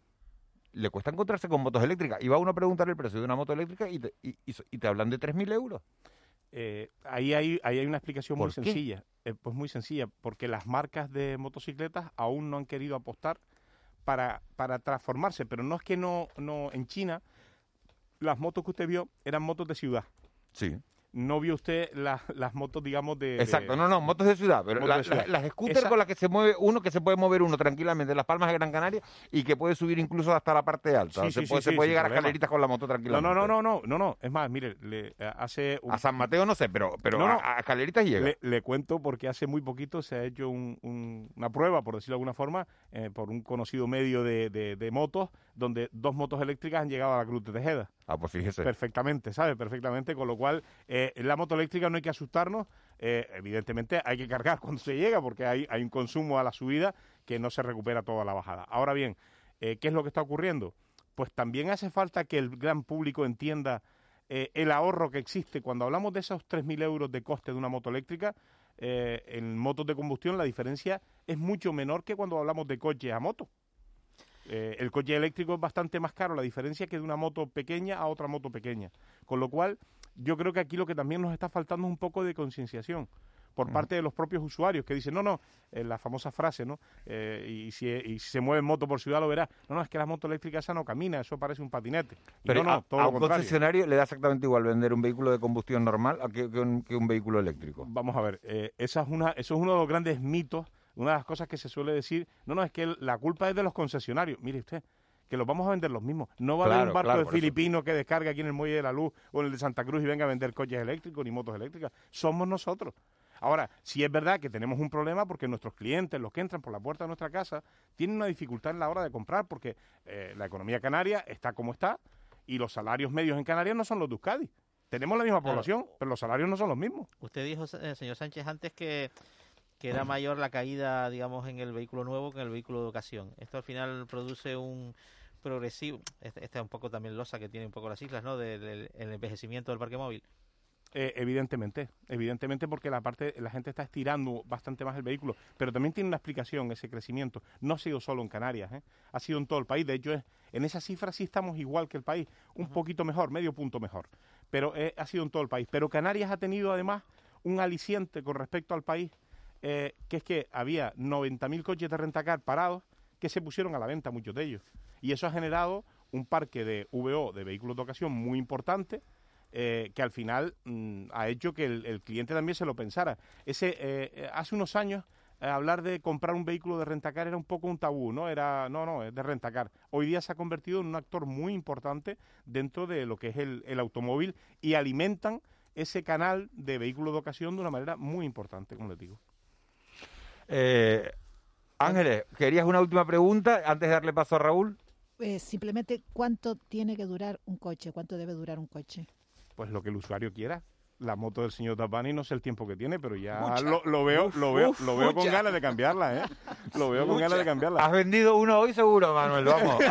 le cuesta encontrarse con motos eléctricas. Y va uno a preguntar el precio de una moto eléctrica y te, y, y te hablan de 3.000 euros. Eh, ahí, hay, ahí hay una explicación muy sencilla. Eh, pues muy sencilla, porque las marcas de motocicletas aún no han querido apostar para, para transformarse. Pero no es que no, no en China las motos que usted vio eran motos de ciudad. Sí no vio usted la, las motos, digamos, de... Exacto, de, no, no, motos de ciudad, pero la, de ciudad. La, las scooters Esa... con las que se mueve uno, que se puede mover uno tranquilamente en las palmas de Gran Canaria y que puede subir incluso hasta la parte alta. Sí, se sí, puede, sí, se puede llegar a escaleritas con la moto tranquilamente. No, no, no, no, no, no, no. es más, mire, le, eh, hace... Un... A San Mateo no sé, pero, pero no, no. A, a, escaleritas llega. Le, le, cuento porque hace muy poquito se ha hecho un, un, una prueba, por decirlo de alguna forma, eh, por un conocido medio de, de, de motos, donde dos motos eléctricas han llegado a la Cruz de Tejeda. Ah, pues fíjese. Perfectamente, ¿sabe? Perfectamente, con lo cual eh, la moto eléctrica no hay que asustarnos, eh, evidentemente hay que cargar cuando se llega porque hay, hay, un consumo a la subida que no se recupera toda la bajada. Ahora bien, eh, ¿qué es lo que está ocurriendo? Pues también hace falta que el gran público entienda eh, el ahorro que existe. Cuando hablamos de esos 3.000 euros de coste de una moto eléctrica, en motos de combustión la diferencia es mucho menor que cuando hablamos de coches a moto. Eh, el coche eléctrico es bastante más caro, la diferencia que de una moto pequeña a otra moto pequeña. Con lo cual, yo creo que aquí lo que también nos está faltando es un poco de concienciación por parte de los propios usuarios que dicen, no, no, eh, la famosa frase, ¿no? Eh, y, si, y, si, se mueve en moto por ciudad lo verás. No, no, es que la moto eléctrica esa no camina, eso parece un patinete. Pero no, no, a, todo a un concesionario le da exactamente igual vender un vehículo de combustión normal que, que, un, que un, vehículo eléctrico. Vamos a ver, eh, esa es una, eso es uno de los grandes mitos una de las cosas que se suele decir, no, no, es que la culpa es de los concesionarios. Mire usted, que los vamos a vender los mismos. No va a haber un barco claro, de filipino que descargue aquí en el Muelle de la Luz o en el de Santa Cruz y venga a vender coches eléctricos ni motos eléctricas. Somos nosotros. Ahora, sí es verdad que tenemos un problema porque nuestros clientes, los que entran por la puerta de nuestra casa, tienen una dificultad en la hora de comprar porque eh, la economía canaria está como está y los salarios medios en Canarias no son los de Euskadi. Tenemos la misma claro. población, pero los salarios no son los mismos. Usted dijo, eh, señor Sánchez, antes que que era mayor la caída, digamos, en el vehículo nuevo que en el vehículo de ocasión. Esto al final produce un progresivo, este, este es un poco también losa que tiene un poco las islas, ¿no?, del, envejecimiento del parque móvil. Eh, evidentemente, evidentemente porque la parte la gente está estirando bastante más el vehículo, pero también tiene una explicación ese crecimiento. No ha sido solo en Canarias, ¿eh? ha sido en todo el país. De hecho, es, en esa cifra sí estamos igual que el país, un poquito mejor, medio punto mejor, pero eh, ha sido en todo el país. Pero Canarias ha tenido además un aliciente con respecto al país eh, que es que había 90.000 coches de rentacar parados que se pusieron a la venta, muchos de ellos. Y eso ha generado un parque de VO, de vehículos de ocasión, muy importante, eh, que al final mm, ha hecho que el, cliente también se lo pensara. Ese, eh, eh, hace unos años hablar de comprar un vehículo de rentacar era un poco un tabú, ¿no? Era, no, no, es de rentacar. Hoy día se ha convertido en un actor muy importante dentro de lo que es el, el automóvil y alimentan ese canal de vehículos de ocasión de una manera muy importante, como les digo. Eh, Ángeles, ¿querías una última pregunta antes de darle paso a Raúl? Eh, simplemente, ¿cuánto tiene que durar un coche? ¿Cuánto debe durar un coche? Pues lo que el usuario quiera. La moto del señor Tapani no sé el tiempo que tiene, pero ya lo, lo veo, Uf, lo veo, uf, lo veo con ganas de cambiarla, ¿eh? Lo veo con ganas de cambiarla. Has vendido uno hoy seguro, Manuel, vamos.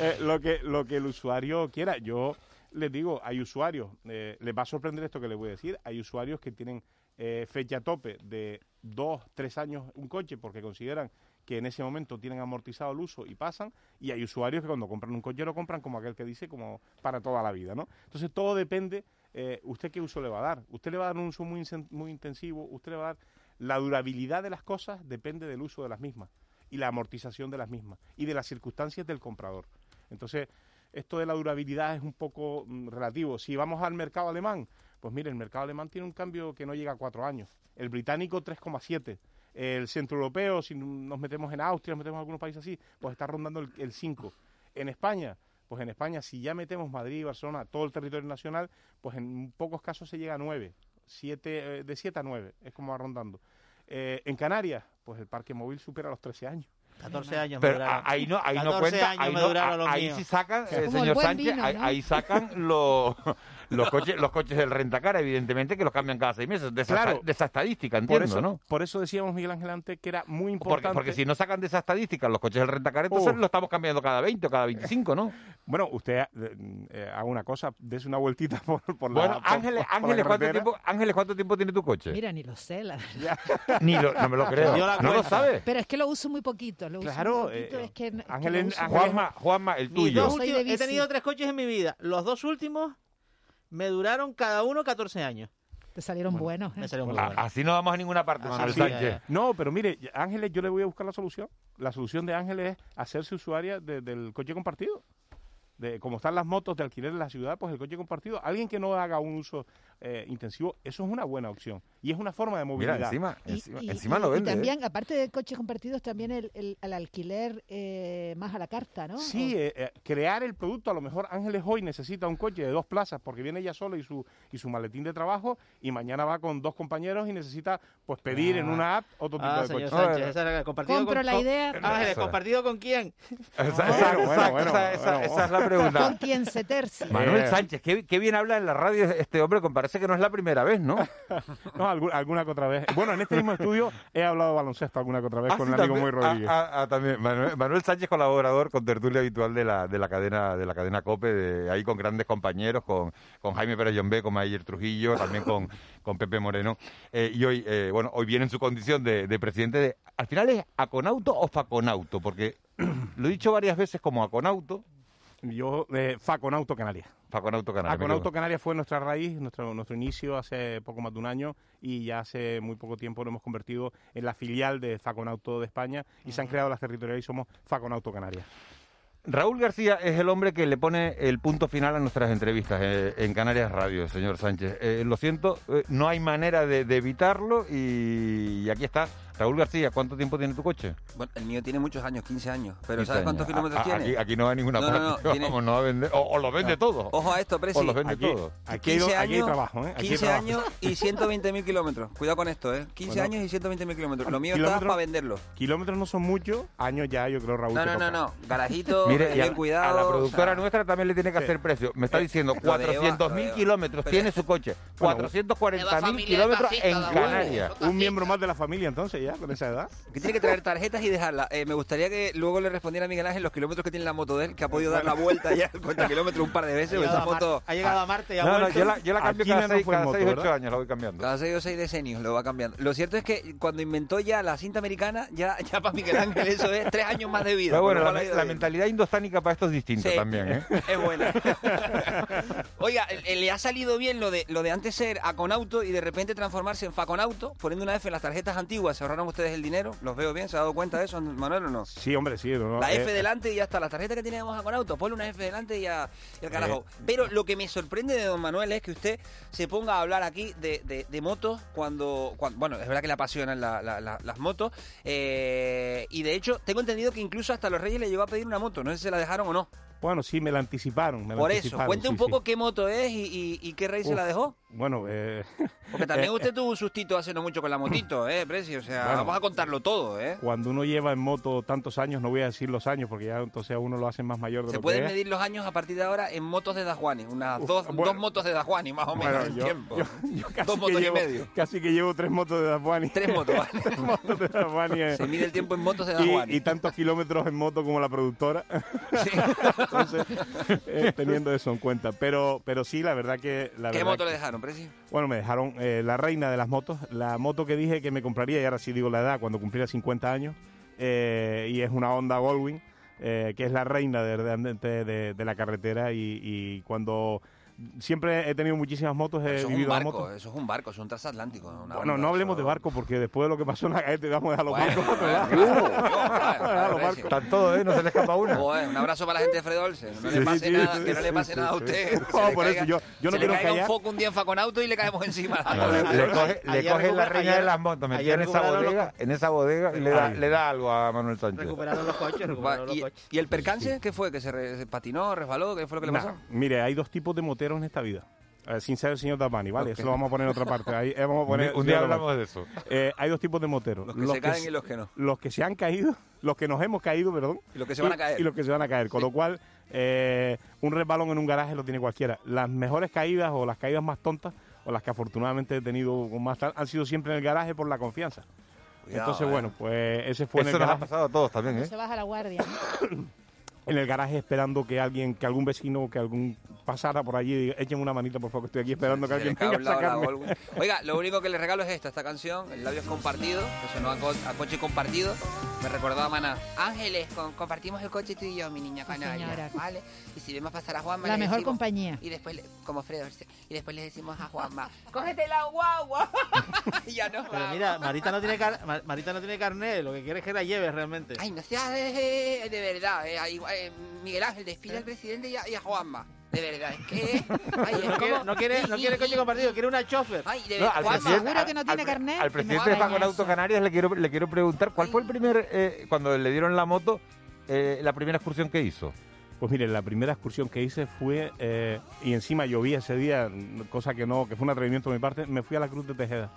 Eh, lo que lo que el usuario quiera. Yo les digo, hay usuarios, eh, les va a sorprender esto que les voy a decir, hay usuarios que tienen eh, fecha tope de dos, tres años un coche porque consideran que en ese momento tienen amortizado el uso y pasan, y hay usuarios que cuando compran un coche lo compran como aquel que dice como para toda la vida, ¿no? Entonces todo depende, eh, usted qué uso le va a dar. Usted le va a dar un uso muy, muy intensivo, usted le va a dar la durabilidad de las cosas depende del uso de las mismas y la amortización de las mismas y de las circunstancias del comprador. Entonces, esto de la durabilidad es un poco mm, relativo. Si vamos al mercado alemán, pues mire, el mercado alemán tiene un cambio que no llega a cuatro años. El británico 3,7. El centroeuropeo, si nos metemos en Austria, nos metemos en algunos países así, pues está rondando el, el 5. En España, pues en España, si ya metemos Madrid, Barcelona, todo el territorio nacional, pues en pocos casos se llega a 9. Siete, eh, de 7 a 9, es como va rondando. Eh, en Canarias, pues el parque móvil supera los 13 años. 14 años Pero me ahí no, ahí no 14 cuenta, años ahí, no- ahí sí sacan, eh, señor Sánchez, vino, ahí, ¿no? ahí sacan los, los coches los coches del rentacar, evidentemente, que los cambian cada seis meses. De esa, Claro. de esa estadística, Por entiendo, eso, ¿no? por eso decíamos, Miguel Ángel, antes que era muy importante. porque si no sacan de esa estadística los coches del rentacar, entonces Oh. lo estamos cambiando cada 20 o cada 25, ¿no? Bueno, usted eh, eh, haga una cosa, des una vueltita por, por la Bueno, por- Ángeles, por la Ángeles, ¿cuánto tiempo, Ángeles, ¿cuánto tiempo tiene tu coche? Mira, ni lo sé, la verdad. Ni lo- no me lo creo. Yo la ¿No lo sabes? Pero es que lo uso muy poquito. Lo uso Claro, muy poquito, eh, es que, es que Ángel lo en- uso Ángel Juanma, Juanma, el tuyo. últimos- he tenido tres coches en mi vida. Los dos últimos me duraron cada uno 14 años. Te salieron buenos. ¿eh? Me salieron muy A- buenos. Así no vamos a ninguna parte, Así Manuel sí, Sánchez. ya, ya. No, pero mire, Ángeles, yo le voy a buscar la solución. La solución de Ángeles es hacerse usuaria de- del coche compartido. De, como están las motos de alquiler en la ciudad, pues el coche compartido. Alguien que no haga un uso eh, intensivo, eso es una buena opción. Y es una forma de Mira, movilidad. encima, Y- encima, y- encima y- lo y vende. ¿eh? también, aparte de coches compartidos, también el, el- el alquiler eh, más a la carta, ¿no? Sí, O- eh, crear el producto. A lo mejor Ángeles hoy necesita un coche de dos plazas porque viene ella sola y su y su maletín de trabajo y mañana va con dos compañeros y necesita pues pedir en una app otro tipo Ah, de señor coche. Sánchez, esa era compartido Compro con, la con- idea. Ángeles. ¿compartido con quién? Esa, es la pregunta. Con quien se tercie. Manuel. Sánchez, qué, qué bien habla en la radio este hombre, que parece que no es la primera vez, ¿no? No, alguna que otra vez. Bueno, en este mismo estudio he hablado baloncesto alguna que otra vez Ah, con sí, el amigo. Muy Rodríguez. Ah, ah, ah, también. Manuel, Manuel Sánchez, colaborador con tertulia habitual de la, de la cadena de la cadena COPE, de, ahí con grandes compañeros, con, con Jaime Pérez Llombé, con Mayer Trujillo, también con, con Pepe Moreno. Eh, y hoy, eh, bueno, hoy viene en su condición de, de presidente de... ¿Al final es Aconauto o Faconauto? Porque lo he dicho varias veces como Aconauto, Yo, eh, Faconauto Canarias. Faconauto Canarias. me Aconauto quedo. Canarias fue nuestra raíz, nuestro, nuestro inicio hace poco más de un año y ya hace muy poco tiempo lo hemos convertido en la filial de Faconauto de España y se han creado las territoriales y somos Faconauto Canarias. Raúl García es el hombre que le pone el punto final a nuestras entrevistas eh, en Canarias Radio, señor Sánchez. Eh, lo siento, eh, no hay manera de, de evitarlo y, y aquí está. Raúl García, ¿cuánto tiempo tiene tu coche? Bueno, el mío tiene muchos años, 15 años. Pero 15 ¿sabes años. cuántos kilómetros A- a- tiene? Aquí, aquí no va a ninguna No, no, parte. no, tiene- Vamos, no va a vender. O, o lo vende todo. Ojo a esto, Presi. O lo vende Aquí, todo. aquí, hay, 15 aquí hay años, trabajo, ¿eh? Aquí hay 15 trabajo. años y 120.000 kilómetros. Cuidado con esto, ¿eh? 15 Bueno. años y 120.000 kilómetros. Lo mío está para venderlo. Kilómetros no son muchos, años ya, yo creo, Raúl. No, no, no, no. Garajito, Mire, a, bien a cuidado. la productora o sea, nuestra también le tiene que Sí. hacer precio. Me está diciendo de Eva, 400.000 lo de Eva. kilómetros tiene su coche. Bueno, 440.000 kilómetros en Canarias. Un miembro más de la familia, entonces. Ya con esa edad? Que tiene que traer tarjetas y dejarlas. Eh, me gustaría que luego le respondiera a Miguel Ángel los kilómetros que tiene la moto de él, que ha podido dar la vuelta ya al cuenta kilómetros un par de veces. Ha o esa llegado a Mar- moto... ha llegado a Marte y ha No, no, vuelto. yo la, yo la cambio Aquí cada no 6, fue en cada moto, 6 8 ¿verdad? años, la voy cambiando. Cada 6 o 6 decenios lo va cambiando. Lo cierto es que cuando inventó ya la cinta americana, ya, ya para Miguel Ángel eso es tres años más de vida. Pero bueno, la, mentalidad indostánica para esto es distinta Sí. también, ¿eh? Es buena. Oiga, eh, le ha salido bien lo de lo de antes ser Aconauto y de repente transformarse en Faconauto, poniendo una F en las tarjetas antiguas. ¿Se ahorraron ustedes el dinero? ¿Los veo bien? ¿Se ha dado cuenta de eso, Manuel, o no? Sí, hombre, sí. no, La eh, F delante y ya está. La tarjeta que teníamos Aconauto, ponle una F delante y ya al carajo. Pero lo que me sorprende de don Manuel es que usted se ponga a hablar aquí de, de- de motos cuando, cuando- Bueno, es verdad que le apasionan la- la- la- las motos. eh, y de hecho, tengo entendido que incluso hasta los Reyes le llegó a pedir una moto. No sé si se la dejaron o no. Bueno, sí, me la anticiparon. me la Por eso, anticiparon, cuente un sí, sí. poco qué moto es y, y- y qué rey se la dejó. Bueno, eh, Porque también eh, usted tuvo un sustito hace no mucho con la motito, ¿eh, Preci? O sea, Bueno. vamos a contarlo todo, ¿eh? cuando uno lleva en moto tantos años, no voy a decir los años, porque ya entonces a uno lo hacen más mayor de Se lo pueden que es. medir los años a partir de ahora en motos de Dajuani. Unas Uf, dos, bueno. dos motos de Dajuani, más o menos, Bueno, yo- tiempo. yo- yo casi dos motos llevo- y medio. Casi que llevo tres motos de Dafuani. Tres motos, ¿vale? tres motos de Dafuani. eh. Se mide el tiempo en motos de Y- Dajuani. Y, tantos kilómetros en moto como la productora. Entonces, eh, teniendo eso en cuenta. Pero, pero sí, la verdad que... La ¿Qué verdad moto que- le dejaron, Preci? Bueno, me dejaron eh, la reina de las motos, la moto que dije que me compraría, y ahora sí digo la edad, cuando cumpliera 50 años, eh, y es una Honda Goldwing, eh, que es la reina de, de, de- de la carretera, y, y cuando siempre he tenido muchísimas motos, he Eso es un vivido barco, motos. eso es un barco, es un transatlántico. una Bueno, no hablemos eso- de barco, porque después de lo que pasó en la calle, vamos a dejar los Bueno, barcos claro, claro. Están todos, ¿eh? No se le escapa. Joder, un abrazo para la gente de Fred Olsen. No Sí, le pase sí, nada, sí, que no le pase sí, nada a sí. usted. No, por eso yo- yo no se le quiero caiga un callar. foco un día en Faconauto y le caemos encima. Le, le coge, le ayer coge la ayer- de las motos, ayer en esa bodega, en esa bodega y le da, Ay. le da algo a Manuel Sánchez. Recuperaron los coches, recuperaron los ¿Y, coches. y el percance qué fue? ¿Que se, patinó, resbaló? ¿Qué fue lo que le pasó? mire, hay dos tipos de moteros en esta vida. Eh, sin ser el señor Dabani, ¿vale? Ok. Eso lo vamos a poner en otra parte. Ahí, eh, vamos a Un poner día, un día hablamos de eso. Eh, hay dos tipos de moteros. Los que se caen se- y los que no. Los que se han caído, los que nos hemos caído, perdón. Y los que se van a caer. Y los que se van a caer. Con lo cual, eh, un resbalón en un garaje lo tiene cualquiera. Las mejores caídas o las caídas más tontas, o las que afortunadamente he tenido con más tal, han sido siempre en el garaje por la confianza. Cuidado, Entonces, eh. bueno, pues ese fue en Eso el nos ha pasado a todos también, No ¿eh? se baja la guardia. ¿no? en el garaje esperando que alguien, que algún vecino, que algún pasara por allí y diga, échenme una manita, por favor, que estoy aquí esperando que alguien venga a sacarme. Oiga, lo único que le regalo es esta, esta canción, El labios compartido, que sonó a, co- a coche compartido. Me recordaba a Maná. Ángeles, con- compartimos el coche tú y yo, mi niña canaria. ¿Vale? Y si vemos pasar a Juanma. La mejor decimos- compañía. Y después, le- como Fredo, y después le decimos a Juanma, cógete la guagua. y ya nos Pero vamos. mira, Marita no tiene car- Ma- Marita no tiene carnet, lo que quiere es que la lleves realmente. Ay, no seas eh, de verdad. eh, eh, Miguel Ángel, despide al presidente y a, y a Juanma. De verdad, es que. Ay, es No quiere, no quiere, no quiere coche compartido, quiere una chofer. Ay, de No, verdad, al Seguro que no tiene al- carnet. Al presidente de Faconauto eso. Canarias le quiero, le quiero preguntar, ¿cuál fue el primer, eh, cuando le dieron la moto, eh, la primera excursión que hizo? Pues mire, la primera excursión que hice fue, eh, y encima llovía ese día, cosa que no, que fue un atrevimiento de mi parte, me fui a la Cruz de Tejeda.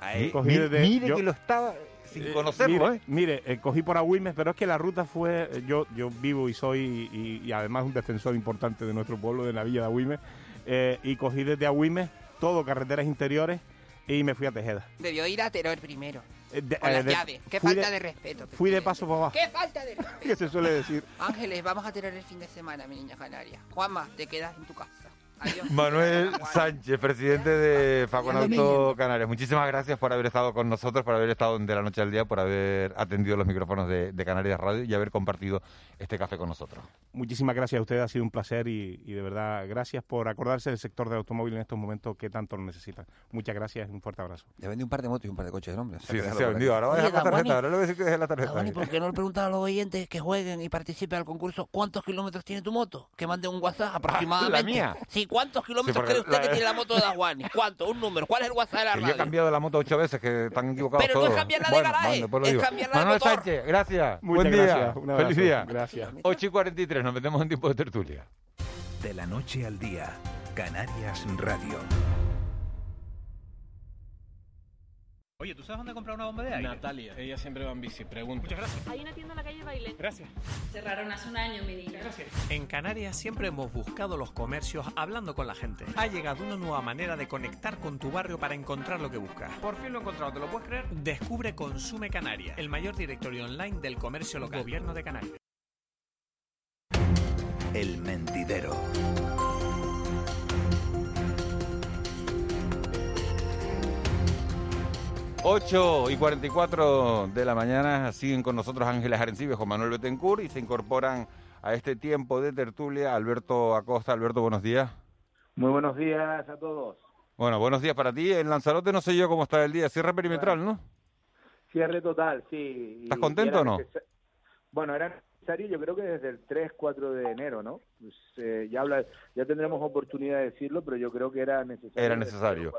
Ahí, Cogí mire, desde- mire yo- que lo estaba sin Eh, conocerlo, mire, ¿eh? Mire, eh, cogí por Agüimes, pero es que la ruta fue, eh, yo, yo vivo y soy, y, y además un defensor importante de nuestro pueblo, de la villa de Agüimes, eh, y cogí desde Agüimes todo carreteras interiores y me fui a Tejeda. Debió ir a Teror primero. De- Con las de- llaves. Qué falta de, respeto. Fui de paso para abajo, Qué falta de respeto. que se suele decir. Ángeles, vamos a tener el fin de semana, mi niña canaria. Juanma, te quedas en tu casa. Manuel. Sánchez, presidente de Faconauto. Canarias. Muchísimas gracias por haber estado con nosotros, por haber estado de la noche al día, por haber atendido los micrófonos de, de Canarias Radio y haber compartido este café con nosotros. Muchísimas gracias a ustedes, ha sido un placer y, y de verdad gracias por acordarse del sector del automóvil en estos momentos que tanto lo necesitan. Muchas gracias y un fuerte abrazo. Le vendí un par de motos y un par de coches, hombre. Sí, sí, se ha vendido. Ahora va a dejar la tarjeta, ahora le voy a decir que deje la tarjeta. Dani, ¿por qué no le preguntas a los oyentes que jueguen y participen al concurso cuántos kilómetros tiene tu moto? Que manden un WhatsApp aproximadamente. ¿la mía? Sí, ¿cuántos kilómetros porque cree usted la- que tiene la moto de Dajuani? ¿Cuánto? Un número. ¿Cuál es el WhatsApp de la Que yo he radio? cambiado la moto ocho veces, que están equivocados Pero no es todos. cambiarla de Bueno, garaje, bueno, lo es digo. cambiarla de Manuel motor. Sánchez, gracias. Muchas Buen día. gracias. Feliz día. Gracias. 8 y 43, nos metemos en tiempo de tertulia. De la noche al día, Canarias Radio. Oye, ¿tú sabes dónde comprar una bomba de aire? Natalia, ella siempre va en bici, pregunta. Muchas gracias. Hay una tienda en la calle Baile. Gracias. Cerraron hace un año, mi niña. Gracias. En Canarias siempre hemos buscado los comercios hablando con la gente. Ha llegado una nueva manera de conectar con tu barrio para encontrar lo que buscas. Por fin lo he encontrado, ¿te lo puedes creer? Descubre Consume Canarias, el mayor directorio online del comercio local. Gobierno de Canarias. El mentidero. 8 y 44 de la mañana siguen con nosotros Ángeles Arencibes, Juan Manuel Betancourt y se incorporan a este tiempo de tertulia Alberto Acosta. Alberto, buenos días. Muy buenos días a todos. Bueno, buenos días para ti. En Lanzarote no sé yo cómo está el día. Cierre perimetral, ¿no? Cierre total, sí. ¿Estás contento o no? Bueno, era necesario yo creo que desde el 3-4 de enero, ¿no? Pues, eh, ya, habla, ya tendremos oportunidad de decirlo, pero yo creo que era necesario. Era necesario.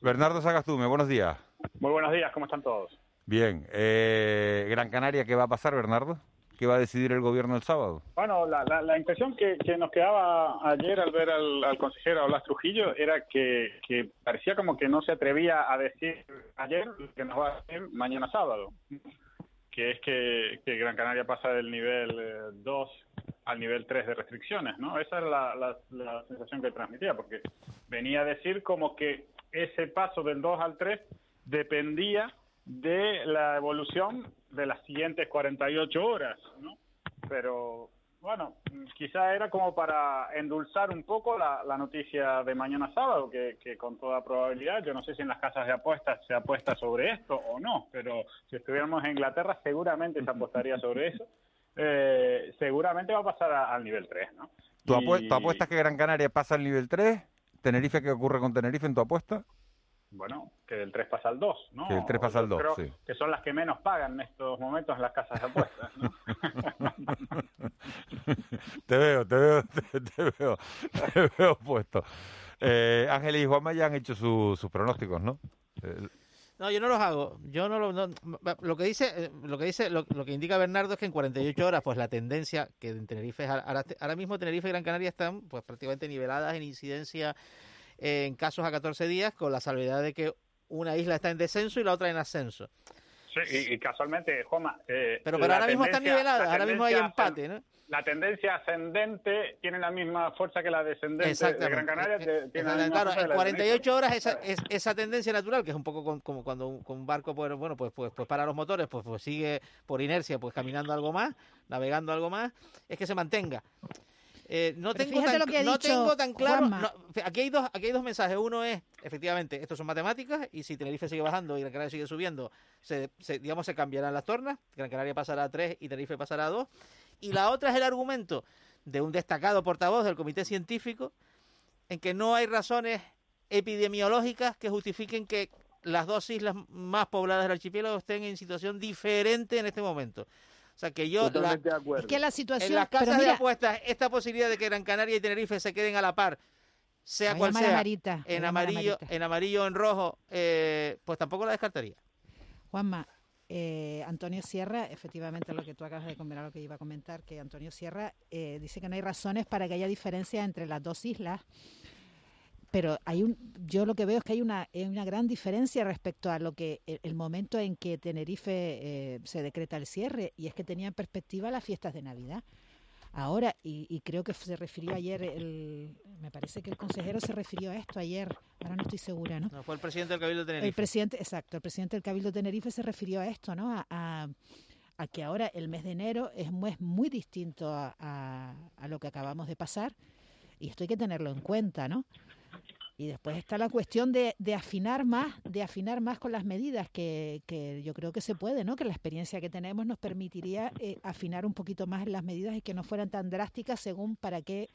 Bernardo Sagastume, buenos días. Muy buenos días, ¿cómo están todos? Bien. Eh, Gran Canaria, ¿qué va a pasar, Bernardo? ¿Qué va a decidir el gobierno el sábado? Bueno, la, la, impresión que, que, nos quedaba ayer al ver al, consejero Blas Trujillo era que, que, parecía como que no se atrevía a decir ayer lo que nos va a decir mañana sábado, que es que, que Gran Canaria pasa del nivel 2 eh, al nivel 3 de restricciones, ¿no? Esa es la, la, la sensación que transmitía, porque venía a decir como que ese paso del 2 al 3 dependía de la evolución de las siguientes 48 horas, ¿no? Pero bueno, quizá era como para endulzar un poco la, noticia de mañana sábado, que, con toda probabilidad, yo no sé si en las casas de apuestas se apuesta sobre esto o no, pero si estuviéramos en Inglaterra seguramente se apostaría sobre eso. Eh, seguramente va a pasar al nivel 3, ¿no? ¿Tu, apuesta que Gran Canaria pasa al nivel 3? ¿Tenerife qué ocurre con Tenerife en tu apuesta? bueno, que del 3 pasa al 2, ¿no? Que del 3 pasa al 2, sí. Que son las que menos pagan en estos momentos en las casas de apuestas, ¿no? te veo, te veo, te, veo, te veo puesto. Eh, Ángel y Juanma ya han hecho sus pronósticos, ¿no? No, yo no los hago. Yo no lo, lo que dice, eh, lo que dice, lo, que indica Bernardo es que en 48 horas, pues la tendencia que en Tenerife, ahora, ahora mismo Tenerife y Gran Canaria están, pues prácticamente niveladas en incidencia en casos a 14 días, con la salvedad de que una isla está en descenso y la otra en ascenso. Sí, y, casualmente, Juanma. Eh, pero, pero ahora mismo están niveladas, ahora mismo hay empate, ¿no? La tendencia ascendente tiene la misma fuerza que la descendente de Gran Canaria. Tiene claro, en 48 horas esa, es, esa tendencia natural, que es un poco como cuando un, con un barco, pues, bueno, pues, pues, pues para los motores, pues, pues sigue por inercia, pues caminando algo más, navegando algo más, es que se mantenga. Eh, no tengo tan, no tengo tan claro. aquí, hay dos, aquí hay dos mensajes. Uno es, efectivamente, estos son matemáticas y si Tenerife sigue bajando y Gran Canaria sigue subiendo, se, digamos, se cambiarán las tornas. Gran Canaria pasará a 3 y Tenerife pasará a 2. Y la otra es el argumento de un destacado portavoz del comité científico en que no hay razones epidemiológicas que justifiquen que las dos islas más pobladas del archipiélago estén en situación diferente en este momento. O sea, que yo... La, es que la situación... En las casas de apuestas, esta posibilidad de que Gran Canaria y Tenerife se queden a la par, sea cual sea, en amarillo, en amarillo o en rojo, eh, pues tampoco la descartaría. Juanma, eh, Antonio Sierra, efectivamente lo que tú acabas de comentar, lo que iba a comentar, que Antonio Sierra eh, dice que no hay razones para que haya diferencia entre las dos islas pero hay un, yo lo que veo es que hay una, una gran diferencia respecto a lo que el, momento en que Tenerife eh, se decreta el cierre y es que tenía en perspectiva las fiestas de Navidad. Ahora, y, creo que se refirió ayer, el, me parece que el consejero se refirió a esto ayer, ahora no estoy segura, ¿no? fue el presidente del Cabildo de Tenerife. El presidente, exacto, el presidente del Cabildo de Tenerife se refirió a esto, ¿no? A, a, que ahora el mes de enero es, muy distinto a, a, lo que acabamos de pasar y esto hay que tenerlo en cuenta, ¿no? Y después está la cuestión de, de, afinar más, de afinar más con las medidas que, que, yo creo que se puede, ¿no? Que la experiencia que tenemos nos permitiría eh, afinar un poquito más las medidas y que no fueran tan drásticas según para qué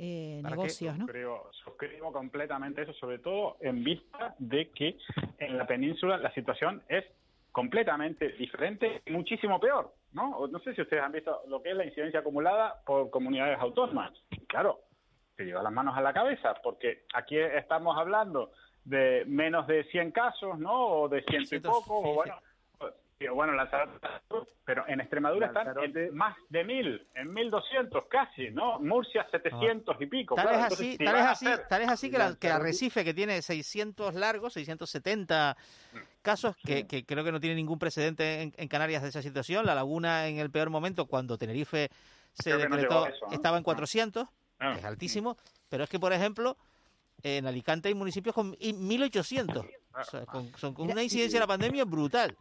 eh, negocios, ¿no? Suscribo, suscribo completamente eso, sobre todo en vista de que en la península la situación es completamente diferente y muchísimo peor, ¿no? No sé si ustedes han visto lo que es la incidencia acumulada por comunidades autónomas. Claro, lleva las manos a la cabeza, porque aquí estamos hablando de menos de 100 casos, ¿no? O de ciento y poco, o bueno, Sí, bueno, Lanzarote, pero en Extremadura están en más de mil, en 1200 casi, ¿no? Murcia 700 y pico. Tal claro. es Entonces, así, si tal es así, hacer- tal es así que, la, que Lanzarote- Arrecife, que tiene 600 largos, 670 casos, que, que creo que no tiene ningún precedente en, en Canarias de esa situación. La Laguna en el peor momento, cuando Tenerife se no decretó, estaba en 400, Ah. Que es altísimo, pero es que, por ejemplo, en Alicante hay municipios con i- 1800, o sea, con, son- con una incidencia de la pandemia brutal.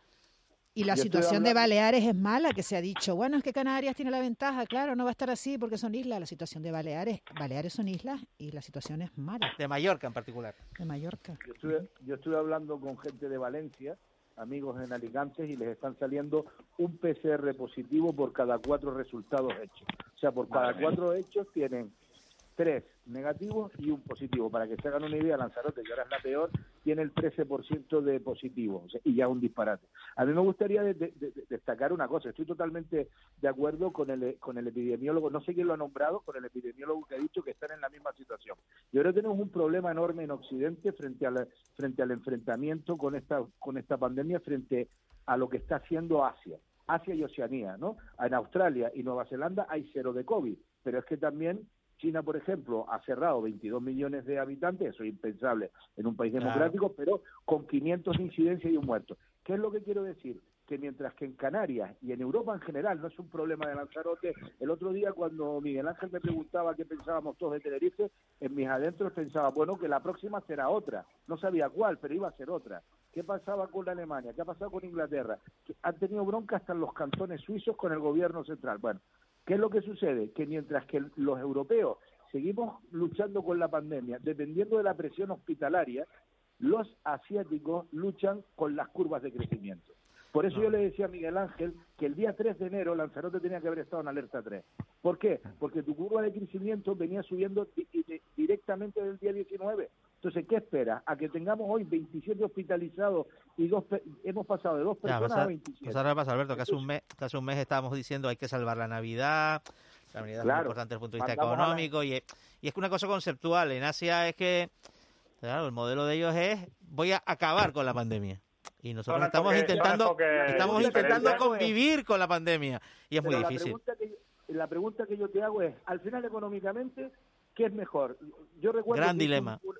Y la Yo situación de Baleares es mala, que se ha dicho, bueno, es que Canarias tiene la ventaja, claro, no va a estar así porque son islas. La situación de Baleares, Baleares son islas y la situación es mala. De Mallorca en particular. De Mallorca. Yo estuve, yo estuve hablando con gente de Valencia, amigos en Alicante, y les están saliendo un PCR positivo por cada cuatro resultados hechos. O sea, por cada cuatro hechos tienen tres negativos y un positivo. Para que se hagan una idea, Lanzarote, que ahora es la peor, tiene el 13% de positivo, y ya un disparate. A mí me gustaría de- de- de- destacar una cosa, estoy totalmente de acuerdo con el, con el epidemiólogo, no sé quién lo ha nombrado, con el epidemiólogo que ha dicho que están en la misma situación. Creo que tenemos un problema enorme en Occidente frente, a frente al enfrentamiento con esta, con esta pandemia, frente a lo que está haciendo Asia. Asia y Oceanía, ¿no? En Australia y Nueva Zelanda hay cero de COVID, pero es que también China, por ejemplo, ha cerrado 22 millones de habitantes, eso es impensable en un país Claro. democrático, pero con 500 de incidencia y un muerto. ¿Qué es lo que quiero decir? Que mientras que en Canarias y en Europa en general no es un problema de Lanzarote, el otro día cuando Miguel Ángel me preguntaba qué pensábamos todos de Tenerife, en mis adentros pensaba, bueno, que la próxima será otra. No sabía cuál, pero iba a ser otra. ¿Qué pasaba con la Alemania? ¿Qué ha pasado con Inglaterra? Que han tenido bronca hasta en los cantones suizos con el gobierno central. Bueno, ¿qué es lo que sucede? Que mientras que los europeos seguimos luchando con la pandemia, dependiendo de la presión hospitalaria, los asiáticos luchan con las curvas de crecimiento. Por eso yo le decía a Miguel Ángel que el día 3 de enero Lanzarote tenía que haber estado en alerta 3. ¿Por qué? Porque tu curva de crecimiento venía subiendo di- di- directamente del día 19. Entonces, ¿qué espera? A que tengamos hoy 27 hospitalizados y dos pe- hemos pasado de dos Ya, personas pasa, a 27. pues ahora pasa, Alberto, que hace, un mes, que hace un mes estábamos diciendo hay que salvar la Navidad, la Navidad es muy Claro, importante desde el punto de vista a la- económico, y, es- y es que una cosa conceptual, en Asia es que, claro, el modelo de ellos es voy a acabar con la pandemia. Y nosotros estamos intentando, estamos intentando convivir con la pandemia, y es muy la difícil. pregunta que yo- la pregunta que yo te hago es, al final económicamente, ¿qué es mejor? Yo recuerdo Gran dilema. un-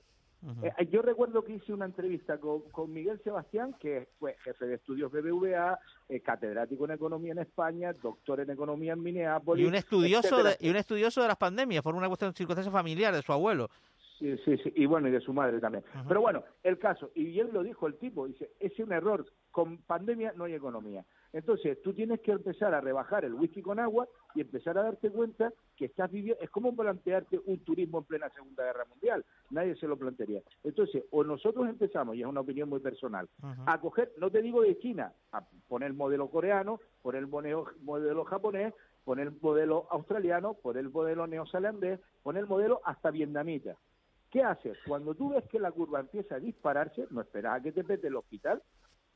Eh, yo recuerdo que hice una entrevista con, con Miguel Sebastián, que fue jefe de estudios BBVA, eh, catedrático en economía en España, doctor en economía en Minneapolis. Y un estudioso de, y un estudioso de las pandemias por una cuestión de circunstancia familiar de su abuelo. Sí, sí, sí, y bueno, y de su madre también. Pero bueno, el caso, y bien lo dijo el tipo, dice, es un error, con pandemia no hay economía. Entonces, tú tienes que empezar a rebajar el whisky con agua y empezar a darte cuenta que estás viviendo, es como plantearte un turismo en plena Segunda Guerra Mundial, nadie se lo plantearía. Entonces, o nosotros empezamos, y es una opinión muy personal, a coger, no te digo de China, a poner el modelo coreano, poner el modelo, modelo japonés, poner el modelo australiano, poner el modelo neozelandés, poner el modelo hasta vietnamita. ¿Qué haces? Cuando tú ves que la curva empieza a dispararse, no esperas a que te pete el hospital,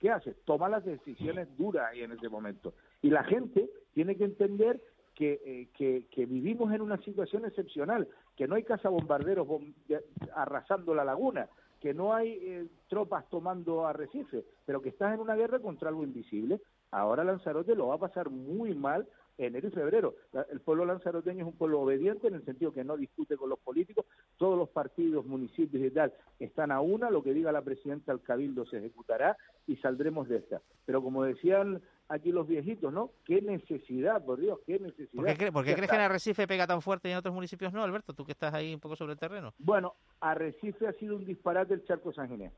¿qué haces? Toma las decisiones duras ahí en ese momento. Y la gente tiene que entender que, eh, que, que vivimos en una situación excepcional, que no hay cazabombarderos bom- de- arrasando la laguna, que no hay eh, tropas tomando arrecife, pero que estás en una guerra contra algo invisible. Ahora Lanzarote lo va a pasar muy mal enero y febrero. La- El pueblo lanzaroteño es un pueblo obediente en el sentido que no discute con los políticos, todos los partidos, municipios y tal están a una, lo que diga la presidenta del Cabildo se ejecutará y saldremos de esta. Pero como decían aquí los viejitos, ¿no? ¿Qué necesidad, por Dios, qué necesidad? ¿Por qué, cre- por qué Ya crees que en. Arrecife pega tan fuerte y en otros municipios no, Alberto? Tú que estás ahí un poco sobre el terreno. Bueno, Arrecife ha sido un disparate el Charco San Ginés.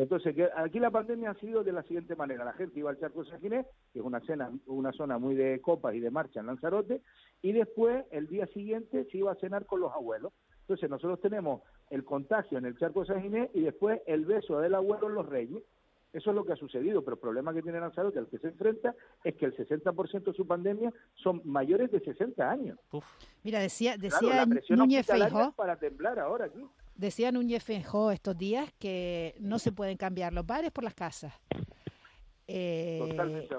Entonces, que aquí la pandemia ha sido de la siguiente manera. La gente iba al Charco San Ginés, que es una, cena, una zona muy de copas y de marcha en Lanzarote, y después, el día siguiente, se iba a cenar con los abuelos. Entonces, nosotros tenemos el contagio en el Charco San Ginés y después el beso del abuelo en los reyes. Eso es lo que ha sucedido, pero el problema que tiene Lanzarote al que se enfrenta es que el 60% de su pandemia son mayores de 60 años. Mira, decía, Claro, decía la presión Núñez Feijó, para temblar ahora aquí. Decía Núñez Feijó estos días que no se pueden cambiar los bares por las casas. Eh,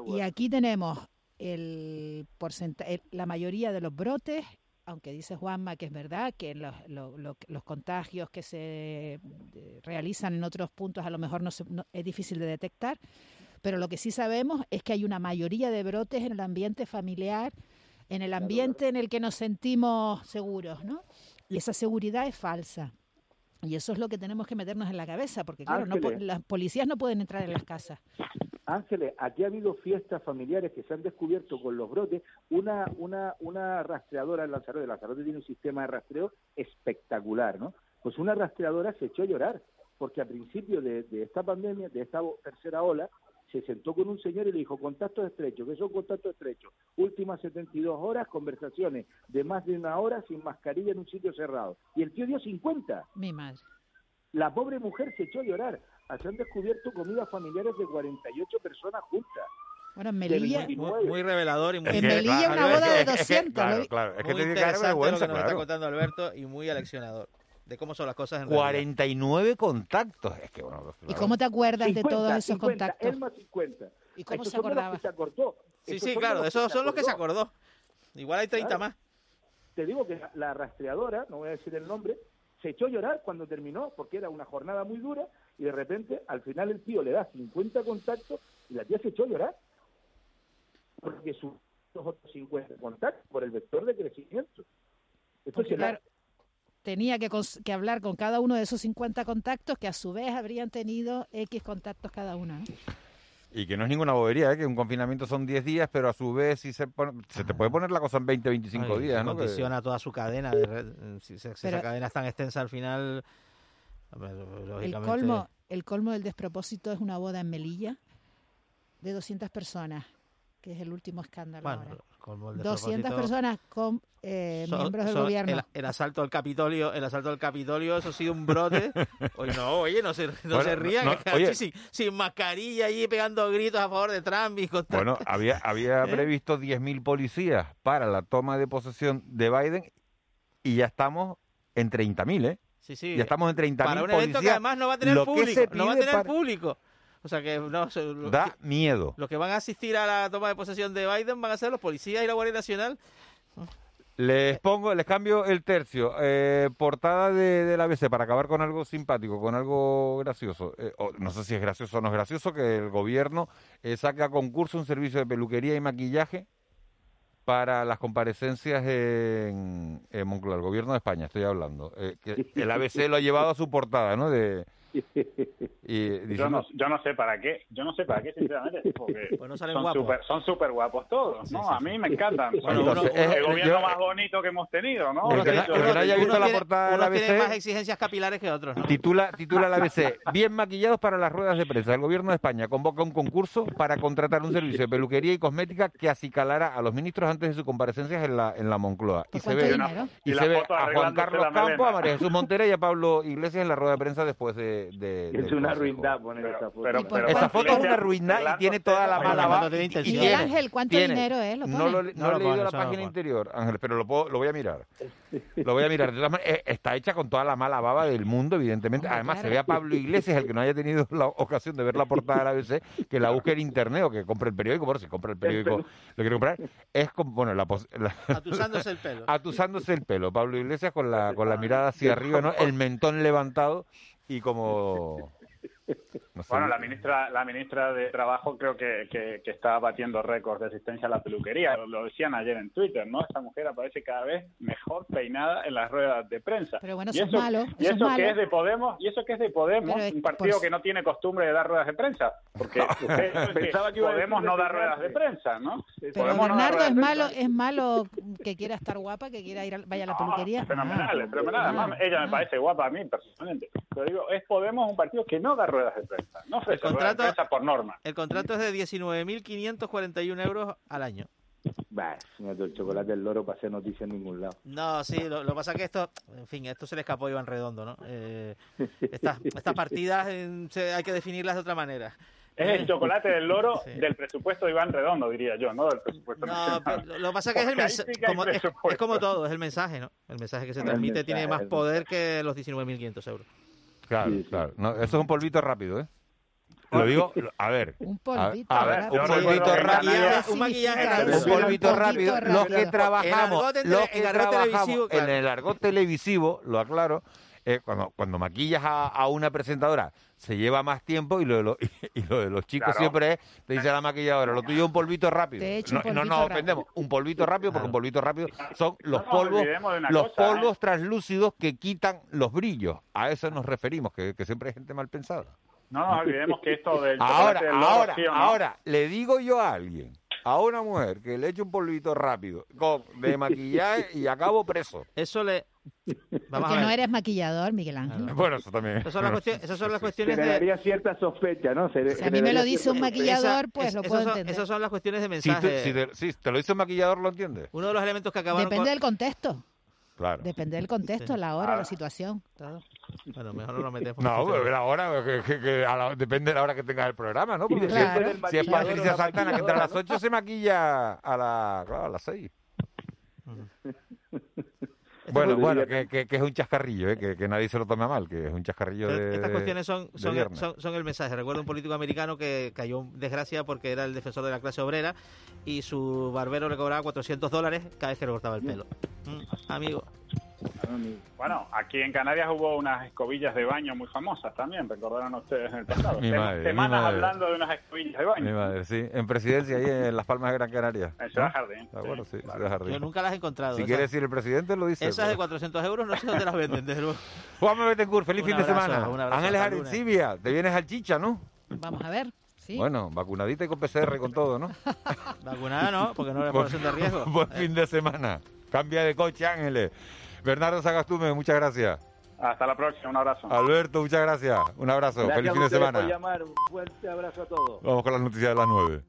y aquí tenemos el porcentaje, la mayoría de los brotes, aunque dice Juanma que es verdad que los, lo- lo- los contagios que se eh, realizan en otros puntos a lo mejor no se- no- es difícil de detectar, Pero lo que sí sabemos es que hay una mayoría de brotes en el ambiente familiar, en el ambiente en el que nos sentimos seguros, ¿no? Y esa seguridad es falsa. Y eso es lo que tenemos que meternos en la cabeza, porque claro, no las policías no pueden entrar en las casas. Ángeles, aquí ha habido fiestas familiares que se han descubierto con los brotes. Una, una, una rastreadora en Lanzarote, Lanzarote tiene un sistema de rastreo espectacular, ¿no? Pues una rastreadora se echó a llorar, porque a principio de, de esta pandemia, de esta tercera ola, se sentó con un señor y le dijo, contactos estrechos, ¿qué son contactos estrechos? Últimas 72 horas, conversaciones de más de una hora sin mascarilla en un sitio cerrado. Y el tío dio 50. Mi madre. La pobre mujer se echó a llorar. Se han descubierto comidas familiares de 48 personas juntas. Bueno, en Melilla, 29. Muy, muy revelador y muy... En Melilla una boda de 200. claro, claro, es que muy te tiene que interesante lo vergüenza, que nos está claro. contando Alberto y muy aleccionador de cómo son las cosas en realidad. 49 contactos. Es que bueno, ¿Y cómo te acuerdas de 50, todos esos 50, contactos? Él más 50. ¿Y cómo Estos se acordaba? se acordó. Sí, Estos sí, claro, esos son los que se acordó. Igual hay 30 Claro. más. Te digo que la, la rastreadora, no voy a decir el nombre, se echó a llorar cuando terminó, porque era una jornada muy dura, y de repente, al final el tío le da 50 contactos y la tía se echó a llorar. Porque sus los otros 50 contactos por el vector de crecimiento. Entonces, claro, tenía que, que hablar con cada uno de esos 50 contactos que a su vez habrían tenido X contactos cada uno. ¿no? Y que no es ninguna bobería, ¿eh? que un confinamiento son 10 días, pero a su vez si se, pone- se te puede poner la cosa en 20, 25 Ay, días, ¿no? Que- Condiciona toda su cadena. De red. Si, se- si Pero- esa cadena es tan extensa al final. hombre, El lógicamente- colmo, el colmo del despropósito es una boda en Melilla de 200 personas, que es el último escándalo Bueno, ahora. El colmo del 200 despropósito- personas con eh, Son- miembros del gobierno. El, el asalto al Capitolio, el asalto al Capitolio, eso ha sido un brote. Oye, no, oye, no se, no Bueno, se rían, no, oye. sin, sin mascarilla allí pegando gritos a favor de Trump y contra... Bueno, había, había ¿Eh? previsto 10.000 policías para la toma de posesión de Biden y ya estamos en 30.000, ¿eh? Sí, sí. Ya estamos en 30.000 Para un policías. evento que además no va a tener público, no va a tener para- público. O sea que no, Da miedo. los que van a asistir a la toma de posesión de Biden van a ser los policías y la Guardia Nacional. Les pongo, les cambio el tercio. Eh, portada de, del ABC para acabar con algo simpático, con algo gracioso. Eh, no sé si es gracioso o no es gracioso que el gobierno eh, saque a concurso un servicio de peluquería y maquillaje para las comparecencias en, en Moncloa, el gobierno de España, estoy hablando. Eh, que el ABC lo ha llevado a su portada, ¿no? De, y Yo no, yo no sé para qué, yo no sé para qué, sinceramente, porque Pues no salen son guapos. súper son súper guapos todos, ¿no? Sí, sí, a mí me encantan. Bueno, uno- el gobierno yo- más bonito que hemos tenido, ¿no? El que no- tienen- el que no haya unos visto la portada tienen ABC. más exigencias capilares que otros. ¿no? Titula, titula la ABC, bien maquillados para las ruedas de prensa. El gobierno de España convoca un concurso para contratar un servicio de peluquería y cosmética que acicalara a los ministros antes de sus comparecencias en la, en la Moncloa. Y ¿Por se ve, y Y la se ve a Juan Carlos la Campos, a María Jesús Montera y a Pablo Iglesias en la rueda de prensa después de... de- Es una consejo. ruindad poner esa foto. pero- ¿Y por pero- Esa foto es una ruindad y tiene toda la mala foto tiene y- y Ángel, ¿cuánto tiene- dinero es? ¿Lo No, lo, No no he leído pone, la página interior, Ángel, pero lo, puedo- lo voy a mirar. Lo voy a mirar. De todas maneras, eh, está hecha con toda la mala baba del mundo, evidentemente. Hombre, Además, claro. se ve a Pablo Iglesias, el que no haya tenido la ocasión de ver la portada de la ABC, que la busque en internet o que compre el periódico. Bueno, si compra el periódico, lo quiere comprar. Es como, bueno, la, pos- la- Atusándose el pelo. atusándose el pelo. Pablo Iglesias con la, con la mirada hacia arriba, ¿no? El mentón levantado y como... no. Bueno, la ministra, la ministra de Trabajo creo que, que, que está batiendo récords de asistencia a la peluquería. Lo, decían ayer en Twitter, ¿no? Esta mujer aparece cada vez mejor peinada en las ruedas de prensa. Pero bueno, y eso es malo, Y eso eso, es que es de Podemos, y eso que es de Podemos, es un partido que no tiene costumbre de dar ruedas de prensa, porque usted- Pensaba que Podemos no dar de ruedas de prensa, ¿no? Pero Podemos no Bernardo es malo, es malo que quiera estar guapa, que quiera ir a, vaya a la peluquería. Fenomenal, Ah. fenomenal. Además, Ah. ella me parece guapa a mí personalmente. Pero digo, es Podemos un partido que no da ruedas de prensa. No ofrece El contrato- ruedas de prensa por norma. El contrato es de 19.541 euros al año. Bah, el chocolate del loro para hacer noticia en ningún lado. No, sí, lo, que pasa es que esto, en fin, esto se le escapó a Iván Redondo, ¿no? Eh, estas, estas partidas eh, hay que definirlas de otra manera. Es el chocolate del loro Sí. del presupuesto de Iván Redondo, diría yo, no del presupuesto No, pero lo que pasa es que es el mensaje, como, es, es como todo, es el mensaje, ¿no? El mensaje que se transmite tiene más poder que los 19.500 euros. Claro, Sí, claro. No, eso es un polvito rápido, ¿eh? Lo digo, a ver. Un polvito. a ver, un polvito rápido. maquillaje- un maquillaje polvito rápido. Los que trabajamos, los que trabajamos en el argot televisivo, lo aclaro, eh, cuando, cuando maquillas a, a una presentadora se lleva más tiempo y lo de, y lo de los chicos Claro. siempre es, te dice la maquilladora, lo tuyo es un polvito rápido. No, no nos ofendemos, un polvito rápido porque un polvito rápido son los polvos, los cosa, ¿eh? polvos translúcidos que quitan los brillos. A eso nos referimos, que, que siempre hay gente mal pensada. No nos olvidemos que esto del Ahora, del ahora, ¿sí o no? ahora, le digo yo a alguien, a una mujer que le eche un polvito rápido con, de maquillaje y acabo preso. Eso le... Vamos Porque no eres maquillador, Miguel Ángel. Bueno, eso también. Esas son las, cuestiones- esas son las cuestiones de... Generaría cierta sospecha, ¿no? Se- Si a mí me lo dice un maquillador, Esa- pues es- lo puedo son- entender. Esas son las cuestiones de Si te, mensaje. si te- si te lo dice un maquillador, ¿lo entiendes? Uno de los elementos que acabaron Depende con- del contexto. Claro. Depende del contexto, la hora, la situación, todo. Bueno, mejor no lo metemos. No, pero la hora, que, que- que a la- depende de la hora que tengas el programa, ¿no? Porque Claro. si es Patricia Santana que entra a las maquilladora, 8, se maquilla a, la, claro, a las 6. Bueno, pues bueno, diría que, que- que es un chascarrillo, ¿eh? que, que nadie se lo tome a mal, que es un chascarrillo de. Estas cuestiones son, de son, son, son el mensaje. Recuerdo un político americano que cayó en desgracia porque era el defensor de la clase obrera y su barbero le cobraba 400 dólares cada vez que le cortaba el pelo. Mm, amigo. Bueno, aquí en Canarias hubo unas escobillas de baño muy famosas también, recordarán ustedes en el pasado. Mi mi Semanas madre. hablando de unas escobillas de baño. Mi madre, sí. En presidencia, ahí en Las Palmas de Gran Canaria. En Ciudad ¿no? Jardín. De acuerdo, sí, Ciudad Jardín. Yo nunca las he encontrado. Si esas- quiere decir el presidente, lo dice. Esas de pero- 400 euros no sé dónde las venden. desde luego. Juanma Betancourt, feliz Un fin de semana. Ángeles. Arencibia, te vienes al chicha, ¿no? Vamos a ver. Sí. Bueno, vacunadita y con PCR con todo, ¿no? Vacunada no, porque no es población de riesgo. Buen fin de semana. Cambia de coche, Ángeles. Bernardo Sagastume, muchas gracias. Hasta la próxima, un abrazo. Alberto, muchas gracias. Un abrazo. Gracias Feliz fin de semana. por llamar. Un fuerte abrazo a todos. Vamos con las noticias de las nueve.